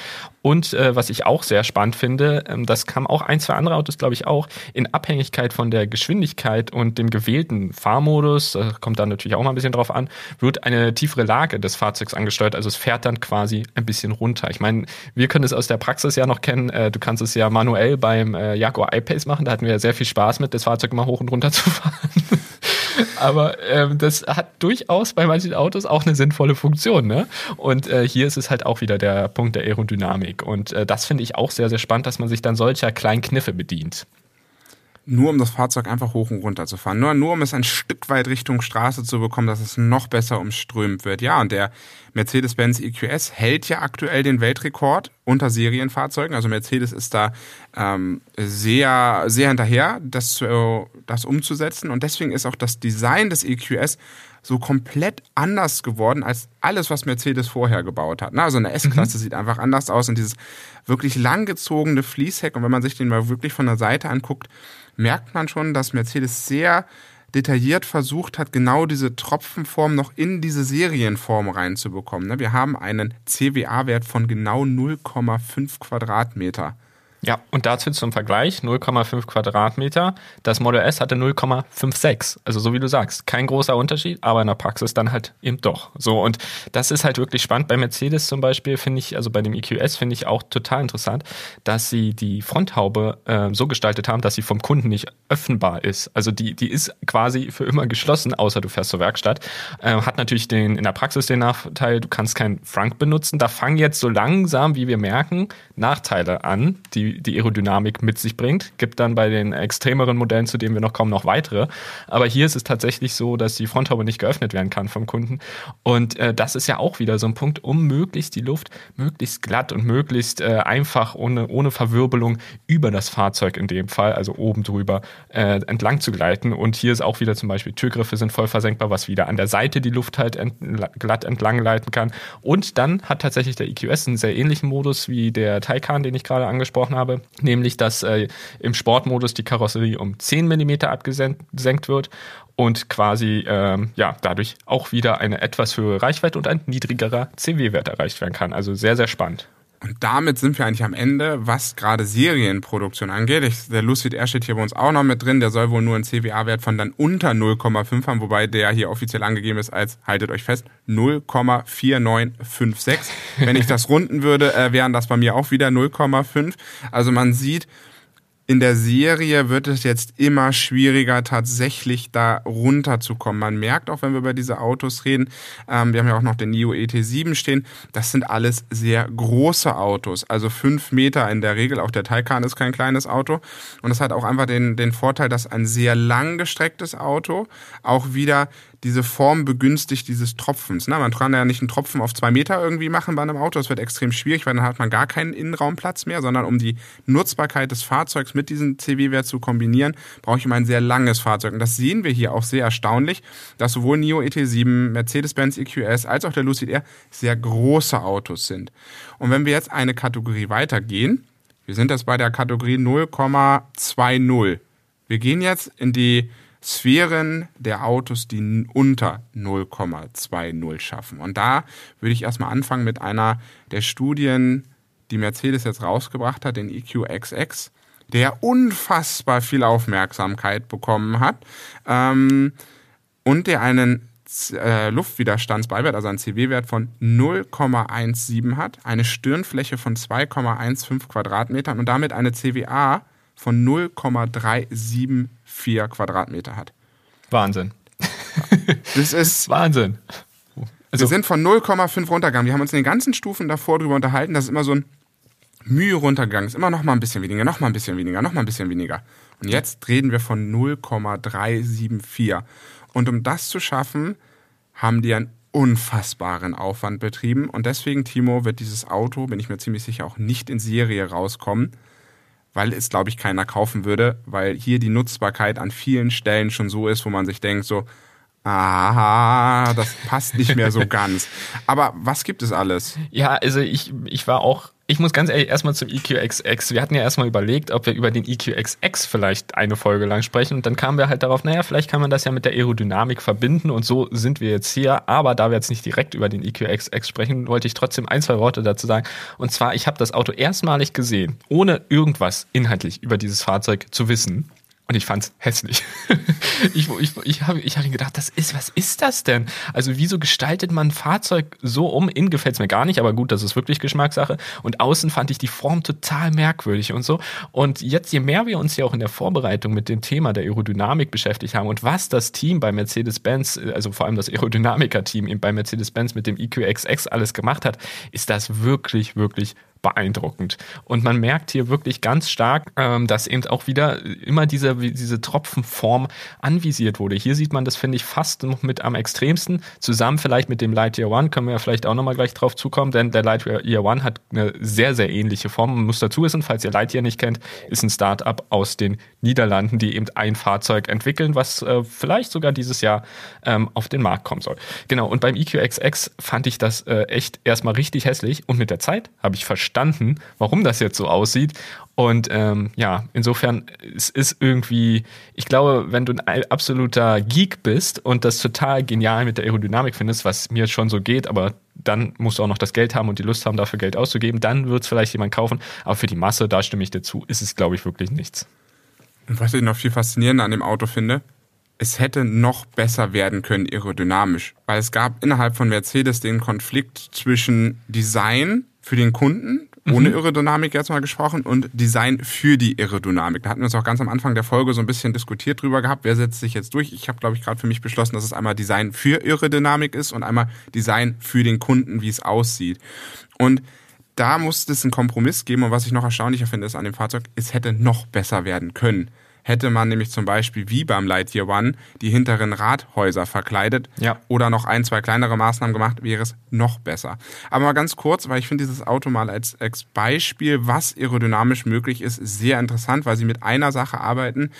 Und äh, was ich auch sehr spannend finde, ähm, das kam auch ein, zwei andere Autos, glaube ich, auch, in Abhängigkeit von der Geschwindigkeit und dem gewählten Fahrmodus, kommt dann natürlich auch mal ein bisschen drauf an, wird eine tiefere Lage des Fahrzeugs angesteuert. Also es fährt dann quasi ein bisschen runter. Ich meine, wir können es aus der Praxis ja noch kennen. Äh, du kannst es ja manuell beim äh, Jaguar I-Pace machen. Da hatten wir ja sehr viel Spaß mit, das Fahrzeug immer hoch und runter zu fahren. Aber ähm, das hat durchaus bei manchen Autos auch eine sinnvolle Funktion. Ne? Und äh, hier ist es halt auch wieder der Punkt der Aerodynamik. Und äh, das finde ich auch sehr, sehr spannend, dass man sich dann solcher kleinen Kniffe bedient
nur um das Fahrzeug einfach hoch und runter zu fahren. Nur, nur um es ein Stück weit Richtung Straße zu bekommen, dass es noch besser umströmt wird. Ja, und der Mercedes-Benz EQS hält ja aktuell den Weltrekord unter Serienfahrzeugen. Also Mercedes ist da ähm, sehr, sehr hinterher, das, äh, das umzusetzen. Und deswegen ist auch das Design des EQS so komplett anders geworden als alles, was Mercedes vorher gebaut hat. Also eine S-Klasse mhm. sieht einfach anders aus und dieses wirklich langgezogene Fließheck. Und wenn man sich den mal wirklich von der Seite anguckt, merkt man schon, dass Mercedes sehr detailliert versucht hat, genau diese Tropfenform noch in diese Serienform reinzubekommen. Ne? Wir haben einen CWA-Wert von genau 0,5 Quadratmeter.
Ja, und dazu zum Vergleich 0,5 Quadratmeter. Das Model S hatte 0,56. Also so wie du sagst, kein großer Unterschied, aber in der Praxis dann halt eben doch. So und das ist halt wirklich spannend. Bei Mercedes zum Beispiel finde ich, also bei dem EQS finde ich auch total interessant, dass sie die Fronthaube äh, so gestaltet haben, dass sie vom Kunden nicht öffnbar ist. Also die die ist quasi für immer geschlossen, außer du fährst zur Werkstatt. Äh, hat natürlich den in der Praxis den Nachteil, du kannst keinen Frank benutzen. Da fangen jetzt so langsam, wie wir merken, Nachteile an, die die, Aerodynamik mit sich bringt. Gibt dann bei den extremeren Modellen, zu denen wir noch kommen, noch weitere. Aber hier ist es tatsächlich so, dass die Fronthaube nicht geöffnet werden kann vom Kunden. Und äh, das ist ja auch wieder so ein Punkt, um möglichst die Luft möglichst glatt und möglichst äh, einfach ohne, ohne Verwirbelung über das Fahrzeug in dem Fall, also oben drüber, äh, entlang zu gleiten. Und hier ist auch wieder zum Beispiel Türgriffe sind voll versenkbar, was wieder an der Seite die Luft halt ent glatt entlang leiten kann. Und dann hat tatsächlich der EQS einen sehr ähnlichen Modus wie der Taycan, den ich gerade angesprochen habe habe, nämlich dass äh, im Sportmodus die Karosserie um 10 mm abgesenkt wird und quasi ähm, ja dadurch auch wieder eine etwas höhere Reichweite und ein niedrigerer CW-Wert erreicht werden kann. Also sehr, sehr spannend.
Damit sind wir eigentlich am Ende, was gerade Serienproduktion angeht. Ich, der Lucid Air steht hier bei uns auch noch mit drin. Der soll wohl nur einen CWA-Wert von dann unter 0,5 haben, wobei der hier offiziell angegeben ist als, haltet euch fest, 0,4956. Wenn ich das runden würde, äh, wären das bei mir auch wieder 0,5. Also man sieht, in der Serie wird es jetzt immer schwieriger, tatsächlich da runterzukommen. Man merkt auch, wenn wir über diese Autos reden, ähm, wir haben ja auch noch den NIO ET7 stehen, das sind alles sehr große Autos, also fünf Meter in der Regel. Auch der Taycan ist kein kleines Auto. Und das hat auch einfach den, den Vorteil, dass ein sehr langgestrecktes Auto auch wieder diese Form begünstigt dieses Tropfens. Ne? Man kann ja nicht einen Tropfen auf zwei Meter irgendwie machen bei einem Auto. Das wird extrem schwierig, weil dann hat man gar keinen Innenraumplatz mehr, sondern um die Nutzbarkeit des Fahrzeugs mit diesem CW-Wert zu kombinieren, brauche ich immer ein sehr langes Fahrzeug. Und das sehen wir hier auch sehr erstaunlich, dass sowohl NIO ET7, Mercedes-Benz EQS als auch der Lucid Air sehr große Autos sind. Und wenn wir jetzt eine Kategorie weitergehen, wir sind jetzt bei der Kategorie 0,20. Wir gehen jetzt in die Sphären der Autos, die unter 0,20 schaffen. Und da würde ich erstmal anfangen mit einer der Studien, die Mercedes jetzt rausgebracht hat, den EQXX, der unfassbar viel Aufmerksamkeit bekommen hat ähm, und der einen äh, Luftwiderstandsbeiwert, also einen CW-Wert von 0,17 hat, eine Stirnfläche von 2,15 Quadratmetern und damit eine CWA von 0,374 Quadratmeter hat.
Wahnsinn.
Das ist
Wahnsinn.
Also, wir sind von 0,5 runtergegangen. Wir haben uns in den ganzen Stufen davor drüber unterhalten, dass es immer so ein Mühe runtergegangen ist. Immer noch mal ein bisschen weniger, noch mal ein bisschen weniger, noch mal ein bisschen weniger. Und jetzt reden wir von 0,374. Und um das zu schaffen, haben die einen unfassbaren Aufwand betrieben. Und deswegen, Timo, wird dieses Auto, bin ich mir ziemlich sicher, auch nicht in Serie rauskommen weil es, glaube ich, keiner kaufen würde, weil hier die Nutzbarkeit an vielen Stellen schon so ist, wo man sich denkt, so, aha, das passt nicht mehr so ganz. Aber was gibt es alles?
Ja, also ich, ich war auch ich muss ganz ehrlich erstmal zum EQXX. Wir hatten ja erstmal überlegt, ob wir über den EQXX vielleicht eine Folge lang sprechen und dann kamen wir halt darauf, naja, vielleicht kann man das ja mit der Aerodynamik verbinden und so sind wir jetzt hier. Aber da wir jetzt nicht direkt über den EQXX sprechen, wollte ich trotzdem ein, zwei Worte dazu sagen. Und zwar, ich habe das Auto erstmalig gesehen, ohne irgendwas inhaltlich über dieses Fahrzeug zu wissen. Und ich fand's hässlich. ich ich, ich habe ich hab gedacht, das ist, was ist das denn? Also wieso gestaltet man ein Fahrzeug so um? Innen gefällt's mir gar nicht, aber gut, das ist wirklich Geschmackssache. Und außen fand ich die Form total merkwürdig und so. Und jetzt, je mehr wir uns ja auch in der Vorbereitung mit dem Thema der Aerodynamik beschäftigt haben und was das Team bei Mercedes-Benz, also vor allem das Aerodynamiker-Team bei Mercedes-Benz mit dem EQXX alles gemacht hat, ist das wirklich, wirklich beeindruckend. Und man merkt hier wirklich ganz stark, ähm, dass eben auch wieder immer diese, diese Tropfenform anvisiert wurde. Hier sieht man das, finde ich, fast noch mit am extremsten. Zusammen vielleicht mit dem Lightyear One können wir ja vielleicht auch nochmal gleich drauf zukommen, denn der Lightyear One hat eine sehr, sehr ähnliche Form. Man muss dazu wissen, falls ihr Lightyear nicht kennt, ist ein Startup aus den Niederlanden, die eben ein Fahrzeug entwickeln, was äh, vielleicht sogar dieses Jahr ähm, auf den Markt kommen soll. Genau, und beim EQXX fand ich das äh, echt erstmal richtig hässlich und mit der Zeit habe ich verstanden, verstanden, warum das jetzt so aussieht. Und ähm, ja, insofern, es ist irgendwie, ich glaube, wenn du ein absoluter Geek bist und das total genial mit der Aerodynamik findest, was mir schon so geht, aber dann musst du auch noch das Geld haben und die Lust haben, dafür Geld auszugeben, dann wird es vielleicht jemand kaufen. Aber für die Masse, da stimme ich dir zu, ist es, glaube ich, wirklich nichts.
Und was ich noch viel faszinierender an dem Auto finde, es hätte noch besser werden können aerodynamisch, weil es gab innerhalb von Mercedes den Konflikt zwischen Design für den Kunden, ohne mhm. Aerodynamik jetzt mal gesprochen, und Design für die Aerodynamik. Da hatten wir uns auch ganz am Anfang der Folge so ein bisschen diskutiert drüber gehabt, wer setzt sich jetzt durch. Ich habe, glaube ich, gerade für mich beschlossen, dass es einmal Design für Aerodynamik ist und einmal Design für den Kunden, wie es aussieht. Und da musste es einen Kompromiss geben und was ich noch erstaunlicher finde, ist an dem Fahrzeug, es hätte noch besser werden können hätte man nämlich zum Beispiel wie beim Lightyear One die hinteren Rathäuser verkleidet ja. oder noch ein, zwei kleinere Maßnahmen gemacht, wäre es noch besser. Aber mal ganz kurz, weil ich finde dieses Auto mal als, als Beispiel, was aerodynamisch möglich ist, sehr interessant, weil sie mit einer Sache arbeiten,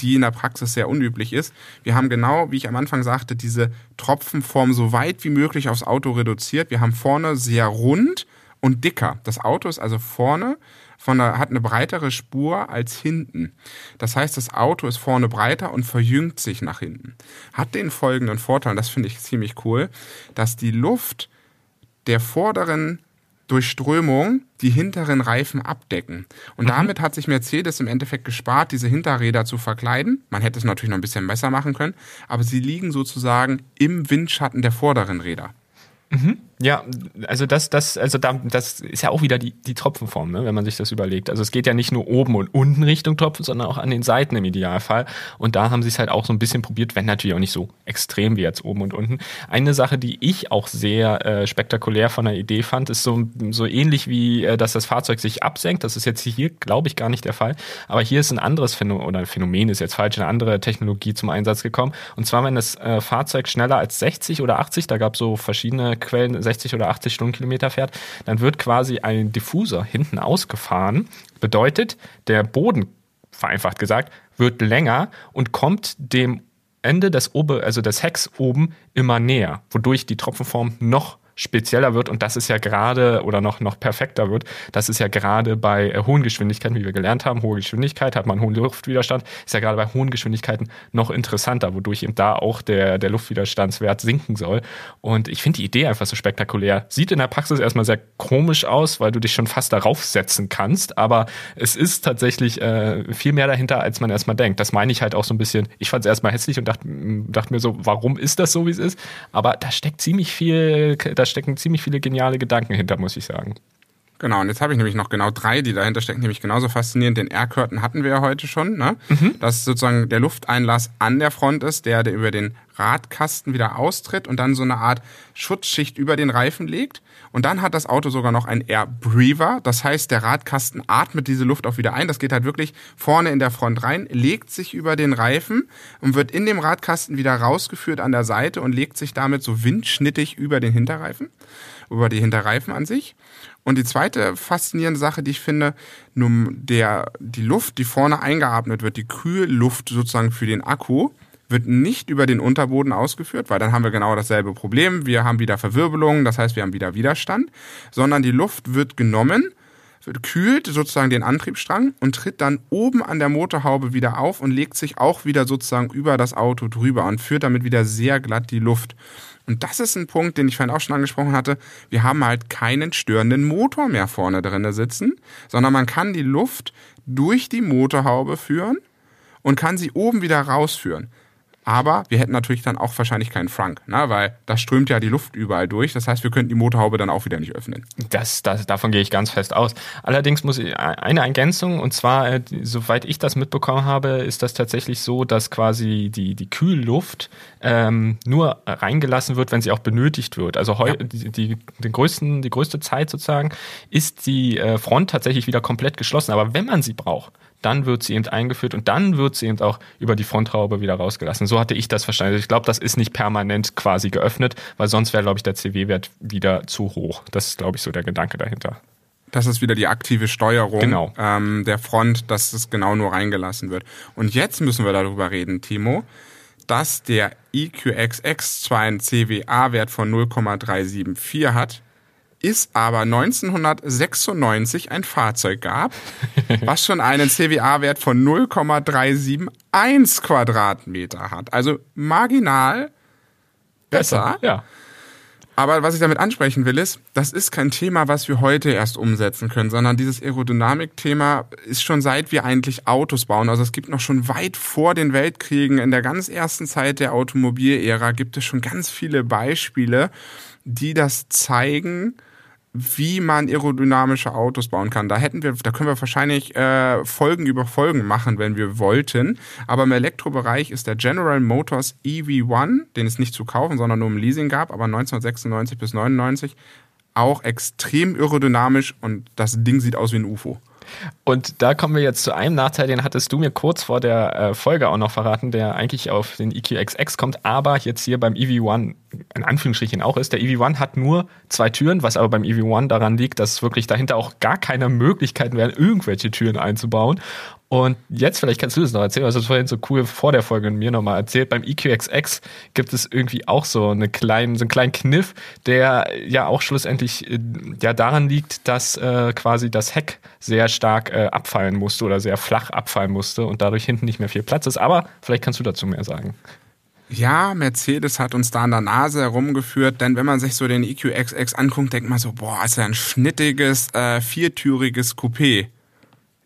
die in der Praxis sehr unüblich ist. Wir haben genau, wie ich am Anfang sagte, diese Tropfenform so weit wie möglich aufs Auto reduziert. Wir haben vorne sehr rund und dicker. Das Auto ist also vorne von der, hat eine breitere Spur als hinten. Das heißt, das Auto ist vorne breiter und verjüngt sich nach hinten. Hat den folgenden Vorteil, und das finde ich ziemlich cool, dass die Luft der vorderen durch Strömung die hinteren Reifen abdecken. Und mhm. damit hat sich Mercedes im Endeffekt gespart, diese Hinterräder zu verkleiden. Man hätte es natürlich noch ein bisschen besser machen können, aber sie liegen sozusagen im Windschatten der vorderen Räder.
Mhm. Ja, also das, das, also da, das ist ja auch wieder die, die Tropfenform, ne, wenn man sich das überlegt. Also es geht ja nicht nur oben und unten Richtung Tropfen, sondern auch an den Seiten im Idealfall. Und da haben sie es halt auch so ein bisschen probiert, wenn natürlich auch nicht so extrem wie jetzt oben und unten. Eine Sache, die ich auch sehr äh, spektakulär von der Idee fand, ist so, so ähnlich wie, äh, dass das Fahrzeug sich absenkt. Das ist jetzt hier, glaube ich, gar nicht der Fall. Aber hier ist ein anderes Phänomen, oder ein Phänomen ist jetzt falsch, eine andere Technologie zum Einsatz gekommen. Und zwar, wenn das äh, Fahrzeug schneller als 60 oder 80, da gab es so verschiedene Quellen, 60 oder 80 Stundenkilometer fährt, dann wird quasi ein Diffusor hinten ausgefahren. Bedeutet, der Boden, vereinfacht gesagt, wird länger und kommt dem Ende des Ober, also des Hecks oben immer näher, wodurch die Tropfenform noch spezieller wird und das ist ja gerade oder noch, noch perfekter wird. Das ist ja gerade bei äh, hohen Geschwindigkeiten, wie wir gelernt haben, hohe Geschwindigkeit hat man hohen Luftwiderstand, ist ja gerade bei hohen Geschwindigkeiten noch interessanter, wodurch eben da auch der, der Luftwiderstandswert sinken soll. Und ich finde die Idee einfach so spektakulär. Sieht in der Praxis erstmal sehr komisch aus, weil du dich schon fast darauf setzen kannst, aber es ist tatsächlich äh, viel mehr dahinter, als man erstmal denkt. Das meine ich halt auch so ein bisschen. Ich fand es erstmal hässlich und dachte, dachte mir so, warum ist das so, wie es ist? Aber da steckt ziemlich viel, da da stecken ziemlich viele geniale Gedanken hinter, muss ich sagen.
Genau, und jetzt habe ich nämlich noch genau drei, die dahinter stecken, nämlich genauso faszinierend. Den Air Curtain hatten wir ja heute schon, ne? Mhm. Dass sozusagen der Lufteinlass an der Front ist, der, der über den Radkasten wieder austritt und dann so eine Art Schutzschicht über den Reifen legt. Und dann hat das Auto sogar noch ein Air Breather. Das heißt, der Radkasten atmet diese Luft auch wieder ein. Das geht halt wirklich vorne in der Front rein, legt sich über den Reifen und wird in dem Radkasten wieder rausgeführt an der Seite und legt sich damit so windschnittig über den Hinterreifen, über die Hinterreifen an sich. Und die zweite faszinierende Sache, die ich finde, nur der, die Luft, die vorne eingeatmet wird, die Kühlluft sozusagen für den Akku, wird nicht über den Unterboden ausgeführt, weil dann haben wir genau dasselbe Problem. Wir haben wieder Verwirbelungen, das heißt, wir haben wieder Widerstand, sondern die Luft wird genommen, wird kühlt sozusagen den Antriebsstrang und tritt dann oben an der Motorhaube wieder auf und legt sich auch wieder sozusagen über das Auto drüber und führt damit wieder sehr glatt die Luft. Und das ist ein Punkt, den ich vorhin auch schon angesprochen hatte. Wir haben halt keinen störenden Motor mehr vorne drinne sitzen, sondern man kann die Luft durch die Motorhaube führen und kann sie oben wieder rausführen. Aber wir hätten natürlich dann auch wahrscheinlich keinen Frank, ne? weil da strömt ja die Luft überall durch. Das heißt, wir könnten die Motorhaube dann auch wieder nicht öffnen.
Das, das, davon gehe ich ganz fest aus. Allerdings muss ich eine Ergänzung, und zwar, äh, soweit ich das mitbekommen habe, ist das tatsächlich so, dass quasi die, die Kühlluft ähm, nur reingelassen wird, wenn sie auch benötigt wird. Also heu, ja. die, die, den größten, die größte Zeit sozusagen ist die äh, Front tatsächlich wieder komplett geschlossen. Aber wenn man sie braucht, dann wird sie eben eingeführt und dann wird sie eben auch über die Fronthaube wieder rausgelassen. So hatte ich das verstanden. Also ich glaube, das ist nicht permanent quasi geöffnet, weil sonst wäre, glaube ich, der CW-Wert wieder zu hoch. Das ist, glaube ich, so der Gedanke dahinter.
Das ist wieder die aktive Steuerung
genau.
ähm, der Front, dass es genau nur reingelassen wird. Und jetzt müssen wir darüber reden, Timo, dass der EQXX zwar einen CWA-Wert von 0,374 hat, es aber 1996 ein Fahrzeug gab, was schon einen CWA-Wert von 0,371 Quadratmeter hat. Also marginal besser.
besser ja.
Aber was ich damit ansprechen will, ist, das ist kein Thema, was wir heute erst umsetzen können, sondern dieses Aerodynamik-Thema ist schon seit wir eigentlich Autos bauen. Also es gibt noch schon weit vor den Weltkriegen, in der ganz ersten Zeit der Automobilära gibt es schon ganz viele Beispiele, die das zeigen, wie man aerodynamische Autos bauen kann. Da hätten wir, da können wir wahrscheinlich äh, Folgen über Folgen machen, wenn wir wollten. Aber im Elektrobereich ist der General Motors EV1, den es nicht zu kaufen, sondern nur im Leasing gab, aber 1996 bis 99 auch extrem aerodynamisch und das Ding sieht aus wie ein UFO.
Und da kommen wir jetzt zu einem Nachteil, den hattest du mir kurz vor der äh, Folge auch noch verraten, der eigentlich auf den EQXX kommt, aber jetzt hier beim EV1 in Anführungsstrichen auch ist. Der EV1 hat nur zwei Türen, was aber beim EV1 daran liegt, dass wirklich dahinter auch gar keine Möglichkeiten wären, irgendwelche Türen einzubauen. Und jetzt, vielleicht kannst du das noch erzählen, was du vorhin so cool vor der Folge mir nochmal erzählt. Beim EQXX gibt es irgendwie auch so, eine kleinen, so einen kleinen Kniff, der ja auch schlussendlich äh, ja daran liegt, dass äh, quasi das Heck sehr stark äh, abfallen musste oder sehr flach abfallen musste und dadurch hinten nicht mehr viel Platz ist. Aber vielleicht kannst du dazu mehr sagen.
Ja, Mercedes hat uns da an der Nase herumgeführt, denn wenn man sich so den EQXX anguckt, denkt man so, boah, ist ja ein schnittiges, äh, viertüriges Coupé.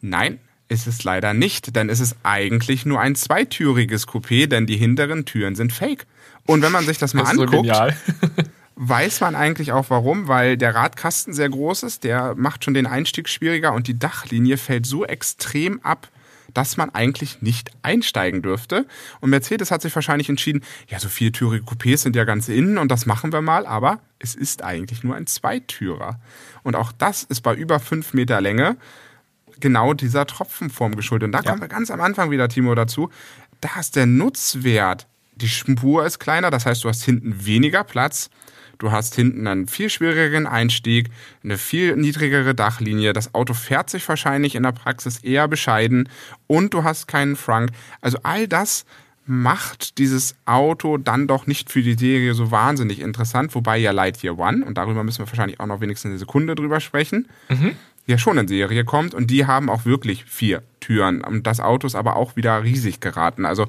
Nein, ist es leider nicht, denn es ist eigentlich nur ein zweitüriges Coupé, denn die hinteren Türen sind fake. Und wenn man sich das mal das anguckt, so weiß man eigentlich auch warum, weil der Radkasten sehr groß ist, der macht schon den Einstieg schwieriger und die Dachlinie fällt so extrem ab, dass man eigentlich nicht einsteigen dürfte. Und Mercedes hat sich wahrscheinlich entschieden, ja, so viertürige Coupés sind ja ganz innen und das machen wir mal, aber es ist eigentlich nur ein Zweitürer. Und auch das ist bei über fünf Meter Länge genau dieser Tropfenform geschuldet. Und da ja. kommen wir ganz am Anfang wieder, Timo, dazu. Da ist der Nutzwert. Die Spur ist kleiner, das heißt, du hast hinten weniger Platz. Du hast hinten einen viel schwierigeren Einstieg, eine viel niedrigere Dachlinie. Das Auto fährt sich wahrscheinlich in der Praxis eher bescheiden und du hast keinen Frank. Also all das macht dieses Auto dann doch nicht für die Serie so wahnsinnig interessant, wobei ja Lightyear One, und darüber müssen wir wahrscheinlich auch noch wenigstens eine Sekunde drüber sprechen, mhm ja schon in Serie kommt und die haben auch wirklich vier Türen und das Auto ist aber auch wieder riesig geraten. Also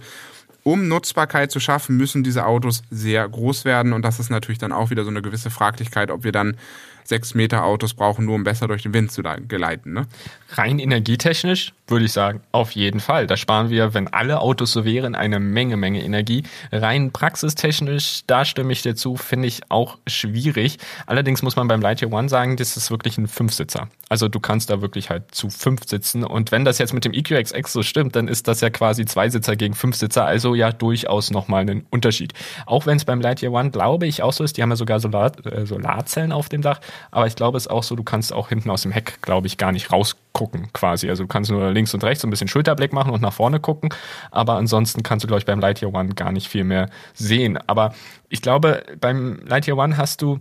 um Nutzbarkeit zu schaffen, müssen diese Autos sehr groß werden. Und das ist natürlich dann auch wieder so eine gewisse Fraglichkeit, ob wir dann sechs Meter Autos brauchen, nur um besser durch den Wind zu geleiten. Ne?
Rein energietechnisch würde ich sagen, auf jeden Fall. Da sparen wir, wenn alle Autos so wären, eine Menge, Menge Energie. Rein praxistechnisch, da stimme ich dir zu, finde ich auch schwierig. Allerdings muss man beim Lightyear One sagen, das ist wirklich ein Fünfsitzer. Also du kannst da wirklich halt zu fünf sitzen. Und wenn das jetzt mit dem EQXX so stimmt, dann ist das ja quasi zwei Sitzer gegen fünf Sitzer. Also ja durchaus nochmal einen Unterschied. Auch wenn es beim Lightyear One, glaube ich, auch so ist, die haben ja sogar Solar, äh, Solarzellen auf dem Dach. Aber ich glaube, es ist auch so, du kannst auch hinten aus dem Heck, glaube ich, gar nicht rausgucken quasi. Also du kannst nur links und rechts ein bisschen Schulterblick machen und nach vorne gucken. Aber ansonsten kannst du, glaube ich, beim Lightyear One gar nicht viel mehr sehen. Aber ich glaube, beim Lightyear One hast du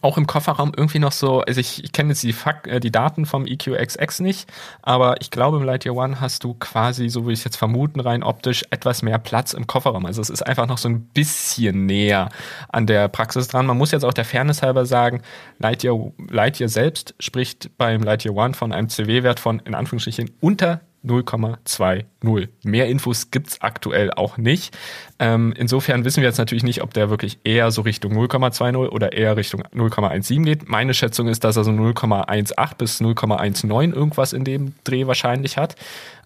auch im Kofferraum irgendwie noch so, also ich, ich kenne jetzt die, Fak äh, die Daten vom EQXX nicht, aber ich glaube im Lightyear One hast du quasi, so wie ich es jetzt vermuten, rein optisch etwas mehr Platz im Kofferraum. Also es ist einfach noch so ein bisschen näher an der Praxis dran. Man muss jetzt auch der Fairness halber sagen, Lightyear, Lightyear selbst spricht beim Lightyear One von einem CW-Wert von in Anführungsstrichen unter 0,20. Mehr Infos gibt's aktuell auch nicht. Ähm, insofern wissen wir jetzt natürlich nicht, ob der wirklich eher so Richtung 0,20 oder eher Richtung 0,17 geht. Meine Schätzung ist, dass er so 0,18 bis 0,19 irgendwas in dem Dreh wahrscheinlich hat.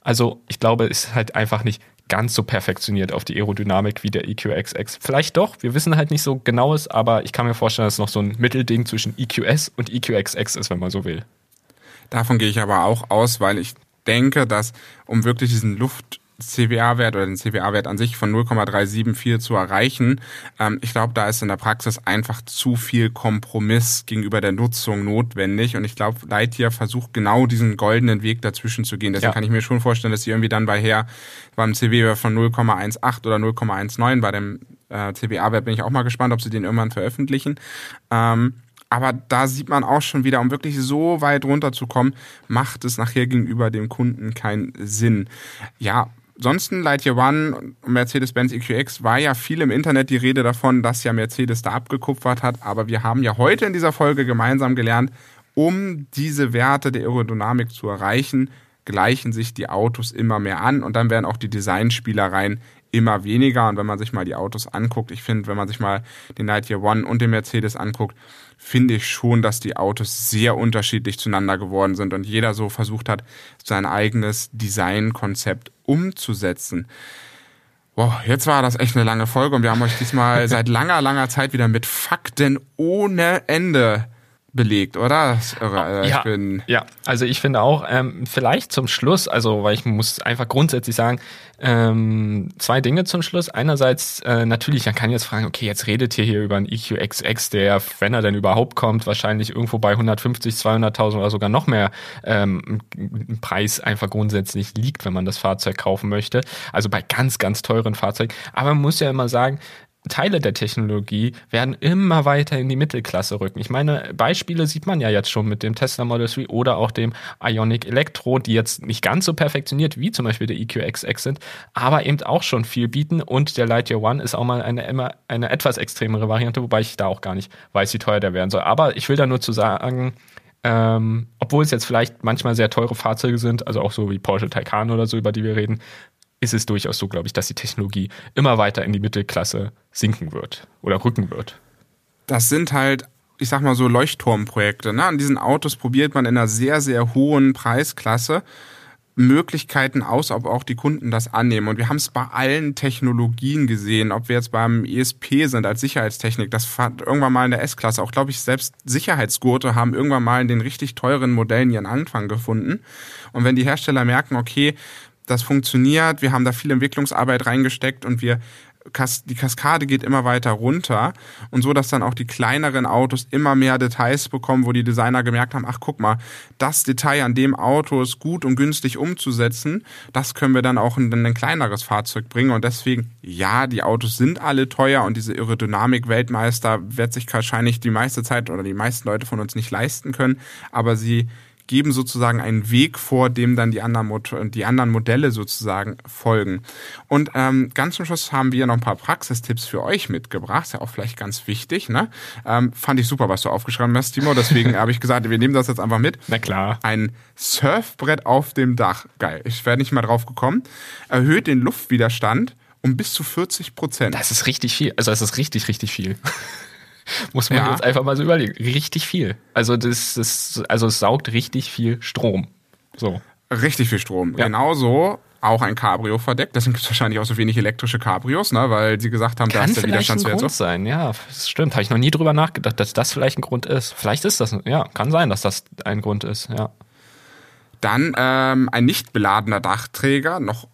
Also ich glaube, es ist halt einfach nicht ganz so perfektioniert auf die Aerodynamik wie der EQXX. Vielleicht doch, wir wissen halt nicht so genaues, aber ich kann mir vorstellen, dass es noch so ein Mittelding zwischen EQS und EQXX ist, wenn man so will.
Davon gehe ich aber auch aus, weil ich denke, dass um wirklich diesen Luft CWA-Wert oder den CWA-Wert an sich von 0,374 zu erreichen. Ähm, ich glaube, da ist in der Praxis einfach zu viel Kompromiss gegenüber der Nutzung notwendig. Und ich glaube, Lightyear versucht genau diesen goldenen Weg dazwischen zu gehen. Deswegen ja. kann ich mir schon vorstellen, dass sie irgendwie dann bei her beim CW-Wert von 0,18 oder 0,19 bei dem äh, CWA-Wert bin ich auch mal gespannt, ob sie den irgendwann veröffentlichen. Ähm, aber da sieht man auch schon wieder, um wirklich so weit runterzukommen, macht es nachher gegenüber dem Kunden keinen Sinn. Ja, Ansonsten Lightyear One und Mercedes-Benz EQX war ja viel im Internet die Rede davon, dass ja Mercedes da abgekupfert hat. Aber wir haben ja heute in dieser Folge gemeinsam gelernt, um diese Werte der Aerodynamik zu erreichen, gleichen sich die Autos immer mehr an und dann werden auch die Designspielereien immer weniger. Und wenn man sich mal die Autos anguckt, ich finde, wenn man sich mal den Lightyear One und den Mercedes anguckt, finde ich schon, dass die Autos sehr unterschiedlich zueinander geworden sind und jeder so versucht hat, sein eigenes Designkonzept umzusetzen. Boah, jetzt war das echt eine lange Folge und wir haben euch diesmal seit langer, langer Zeit wieder mit Fakten ohne Ende belegt, oder?
Irre, ja, ja, also ich finde auch, ähm, vielleicht zum Schluss, also weil ich muss einfach grundsätzlich sagen, ähm, zwei Dinge zum Schluss. Einerseits äh, natürlich, man kann jetzt fragen, okay, jetzt redet ihr hier über einen EQXX, der, wenn er denn überhaupt kommt, wahrscheinlich irgendwo bei 150, 200.000 oder sogar noch mehr ähm, Preis einfach grundsätzlich liegt, wenn man das Fahrzeug kaufen möchte. Also bei ganz, ganz teuren Fahrzeugen. Aber man muss ja immer sagen, Teile der Technologie werden immer weiter in die Mittelklasse rücken. Ich meine, Beispiele sieht man ja jetzt schon mit dem Tesla Model 3 oder auch dem Ionic Electro, die jetzt nicht ganz so perfektioniert wie zum Beispiel der EQXX sind, aber eben auch schon viel bieten und der Lightyear One ist auch mal eine, immer eine etwas extremere Variante, wobei ich da auch gar nicht weiß, wie teuer der werden soll. Aber ich will da nur zu sagen, ähm, obwohl es jetzt vielleicht manchmal sehr teure Fahrzeuge sind, also auch so wie Porsche Taycan oder so, über die wir reden, ist es durchaus so, glaube ich, dass die Technologie immer weiter in die Mittelklasse sinken wird oder rücken wird.
Das sind halt ich sag mal so Leuchtturmprojekte. Ne? An diesen Autos probiert man in einer sehr, sehr hohen Preisklasse Möglichkeiten aus, ob auch die Kunden das annehmen. Und wir haben es bei allen Technologien gesehen, ob wir jetzt beim ESP sind als Sicherheitstechnik. Das hat irgendwann mal in der S-Klasse. Auch glaube ich, selbst Sicherheitsgurte haben irgendwann mal in den richtig teuren Modellen ihren Anfang gefunden. Und wenn die Hersteller merken, okay, das funktioniert, wir haben da viel Entwicklungsarbeit reingesteckt und wir die Kaskade geht immer weiter runter. Und so, dass dann auch die kleineren Autos immer mehr Details bekommen, wo die Designer gemerkt haben, ach guck mal, das Detail an dem Auto ist gut und günstig umzusetzen, das können wir dann auch in ein kleineres Fahrzeug bringen. Und deswegen, ja, die Autos sind alle teuer und diese Aerodynamik-Weltmeister wird sich wahrscheinlich die meiste Zeit oder die meisten Leute von uns nicht leisten können, aber sie geben sozusagen einen Weg vor, dem dann die anderen, die anderen Modelle sozusagen folgen. Und ähm, ganz zum Schluss haben wir noch ein paar Praxistipps für euch mitgebracht. Ist ja auch vielleicht ganz wichtig. Ne? Ähm, fand ich super, was du aufgeschrieben hast, Timo. Deswegen habe ich gesagt, wir nehmen das jetzt einfach mit.
Na klar.
Ein Surfbrett auf dem Dach. Geil. Ich wäre nicht mal drauf gekommen. Erhöht den Luftwiderstand um bis zu 40 Prozent.
Das ist richtig viel. Also das ist richtig, richtig viel. Muss man ja. jetzt einfach mal so überlegen. Richtig viel. Also das, das, also es saugt richtig viel Strom. So.
Richtig viel Strom. Ja. Genauso auch ein Cabrio verdeckt. Deswegen gibt es wahrscheinlich auch so wenig elektrische Cabrios, ne? weil sie gesagt haben,
Kann da ist der Widerstandswert so. sein, ja, das stimmt. Habe ich noch nie drüber nachgedacht, dass das vielleicht ein Grund ist. Vielleicht ist das, ja, kann sein, dass das ein Grund ist, ja.
Dann ähm, ein nicht beladener Dachträger, noch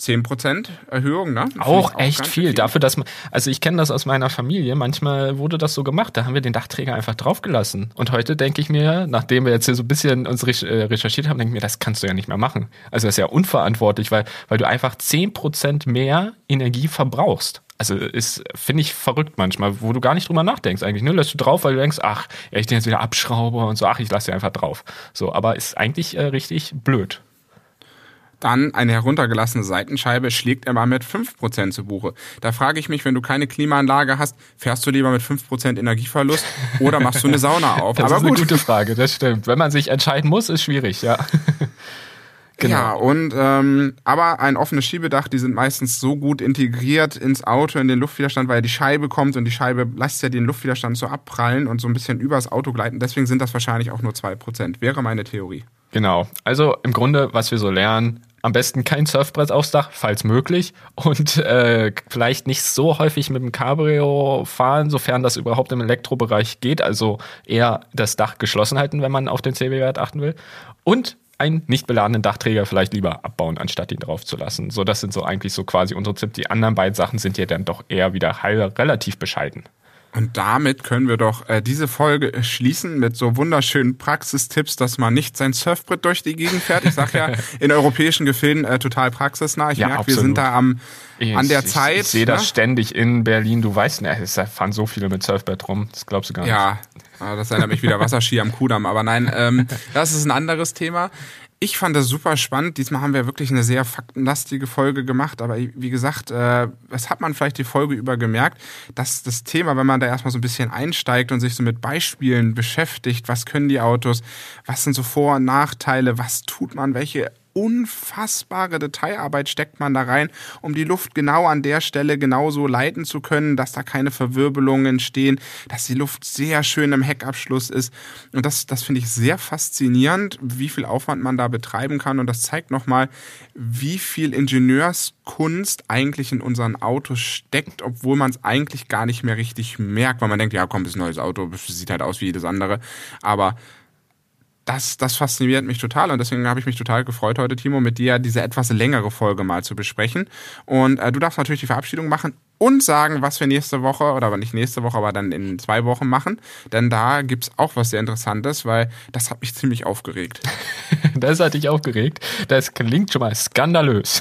10% Erhöhung, ne?
Auch, auch echt viel. viel. Dafür, dass man, also ich kenne das aus meiner Familie, manchmal wurde das so gemacht, da haben wir den Dachträger einfach draufgelassen. Und heute denke ich mir, nachdem wir jetzt hier so ein bisschen uns äh, recherchiert haben, denke ich mir, das kannst du ja nicht mehr machen. Also das ist ja unverantwortlich, weil, weil du einfach 10% mehr Energie verbrauchst. Also ist, finde ich verrückt manchmal, wo du gar nicht drüber nachdenkst eigentlich. Ne? Lässt du drauf, weil du denkst, ach, ja, ich den jetzt wieder abschraube und so, ach, ich lasse sie einfach drauf. So, aber ist eigentlich äh, richtig blöd.
Dann eine heruntergelassene Seitenscheibe schlägt er mal mit 5% zu Buche. Da frage ich mich, wenn du keine Klimaanlage hast, fährst du lieber mit 5% Energieverlust oder machst du eine Sauna auf?
Das Aber ist gut. eine gute Frage, das stimmt. Wenn man sich entscheiden muss, ist schwierig, ja.
Genau. Ja, und ähm, aber ein offenes Schiebedach, die sind meistens so gut integriert ins Auto, in den Luftwiderstand, weil ja die Scheibe kommt und die Scheibe lässt ja den Luftwiderstand so abprallen und so ein bisschen übers Auto gleiten. Deswegen sind das wahrscheinlich auch nur 2%, wäre meine Theorie.
Genau. Also im Grunde, was wir so lernen, am besten kein Surfbrett aufs Dach, falls möglich. Und äh, vielleicht nicht so häufig mit dem Cabrio fahren, sofern das überhaupt im Elektrobereich geht. Also eher das Dach geschlossen halten, wenn man auf den CW-Wert achten will. Und einen nicht beladenen Dachträger vielleicht lieber abbauen, anstatt ihn drauf zu lassen. So, das sind so eigentlich so quasi unsere Tipps. Die anderen beiden Sachen sind ja dann doch eher wieder relativ bescheiden.
Und damit können wir doch äh, diese Folge schließen mit so wunderschönen Praxistipps, dass man nicht sein Surfbrett durch die Gegend fährt. Ich sag ja, in europäischen Gefilden äh, total praxisnah. Ich ja, merke, wir sind da am ich, an der Zeit.
Ich, ich sehe das ne? ständig in Berlin. Du weißt, ne, es fahren so viele mit Surfbrett rum. Das glaubst du gar nicht.
Ja, das erinnert mich wieder Wasserski am Kudamm. Aber nein, ähm, das ist ein anderes Thema. Ich fand das super spannend. Diesmal haben wir wirklich eine sehr faktenlastige Folge gemacht. Aber wie gesagt, äh, das hat man vielleicht die Folge über gemerkt, dass das Thema, wenn man da erstmal so ein bisschen einsteigt und sich so mit Beispielen beschäftigt, was können die Autos, was sind so Vor- und Nachteile, was tut man, welche unfassbare Detailarbeit steckt man da rein, um die Luft genau an der Stelle genauso leiten zu können, dass da keine Verwirbelungen entstehen, dass die Luft sehr schön im Heckabschluss ist. Und das, das finde ich sehr faszinierend, wie viel Aufwand man da betreiben kann. Und das zeigt nochmal, wie viel Ingenieurskunst eigentlich in unseren Autos steckt, obwohl man es eigentlich gar nicht mehr richtig merkt, weil man denkt, ja komm, das ist ein neues Auto, das sieht halt aus wie jedes andere. Aber das, das fasziniert mich total und deswegen habe ich mich total gefreut, heute, Timo, mit dir diese etwas längere Folge mal zu besprechen. Und äh, du darfst natürlich die Verabschiedung machen und sagen, was wir nächste Woche, oder nicht nächste Woche, aber dann in zwei Wochen machen. Denn da gibt's auch was sehr Interessantes, weil das hat mich ziemlich aufgeregt.
das hat dich aufgeregt. Das klingt schon mal skandalös.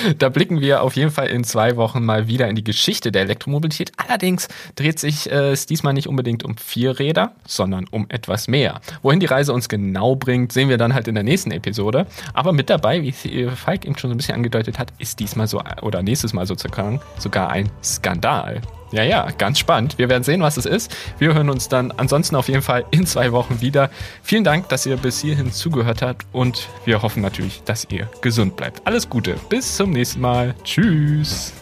da blicken wir auf jeden Fall in zwei Wochen mal wieder in die Geschichte der Elektromobilität. Allerdings dreht sich äh, es diesmal nicht unbedingt um vier Räder, sondern um etwas mehr. Wohin die Reise uns genau bringt, sehen wir dann halt in der nächsten Episode. Aber mit dabei, wie Falk eben schon so ein bisschen angedeutet hat, ist diesmal so oder nächstes Mal sozusagen sogar ein Skandal. Ja, ja, ganz spannend. Wir werden sehen, was es ist. Wir hören uns dann ansonsten auf jeden Fall in zwei Wochen wieder. Vielen Dank, dass ihr bis hierhin zugehört habt und wir hoffen natürlich, dass ihr gesund bleibt. Alles Gute. Bis zum nächsten Mal. Tschüss.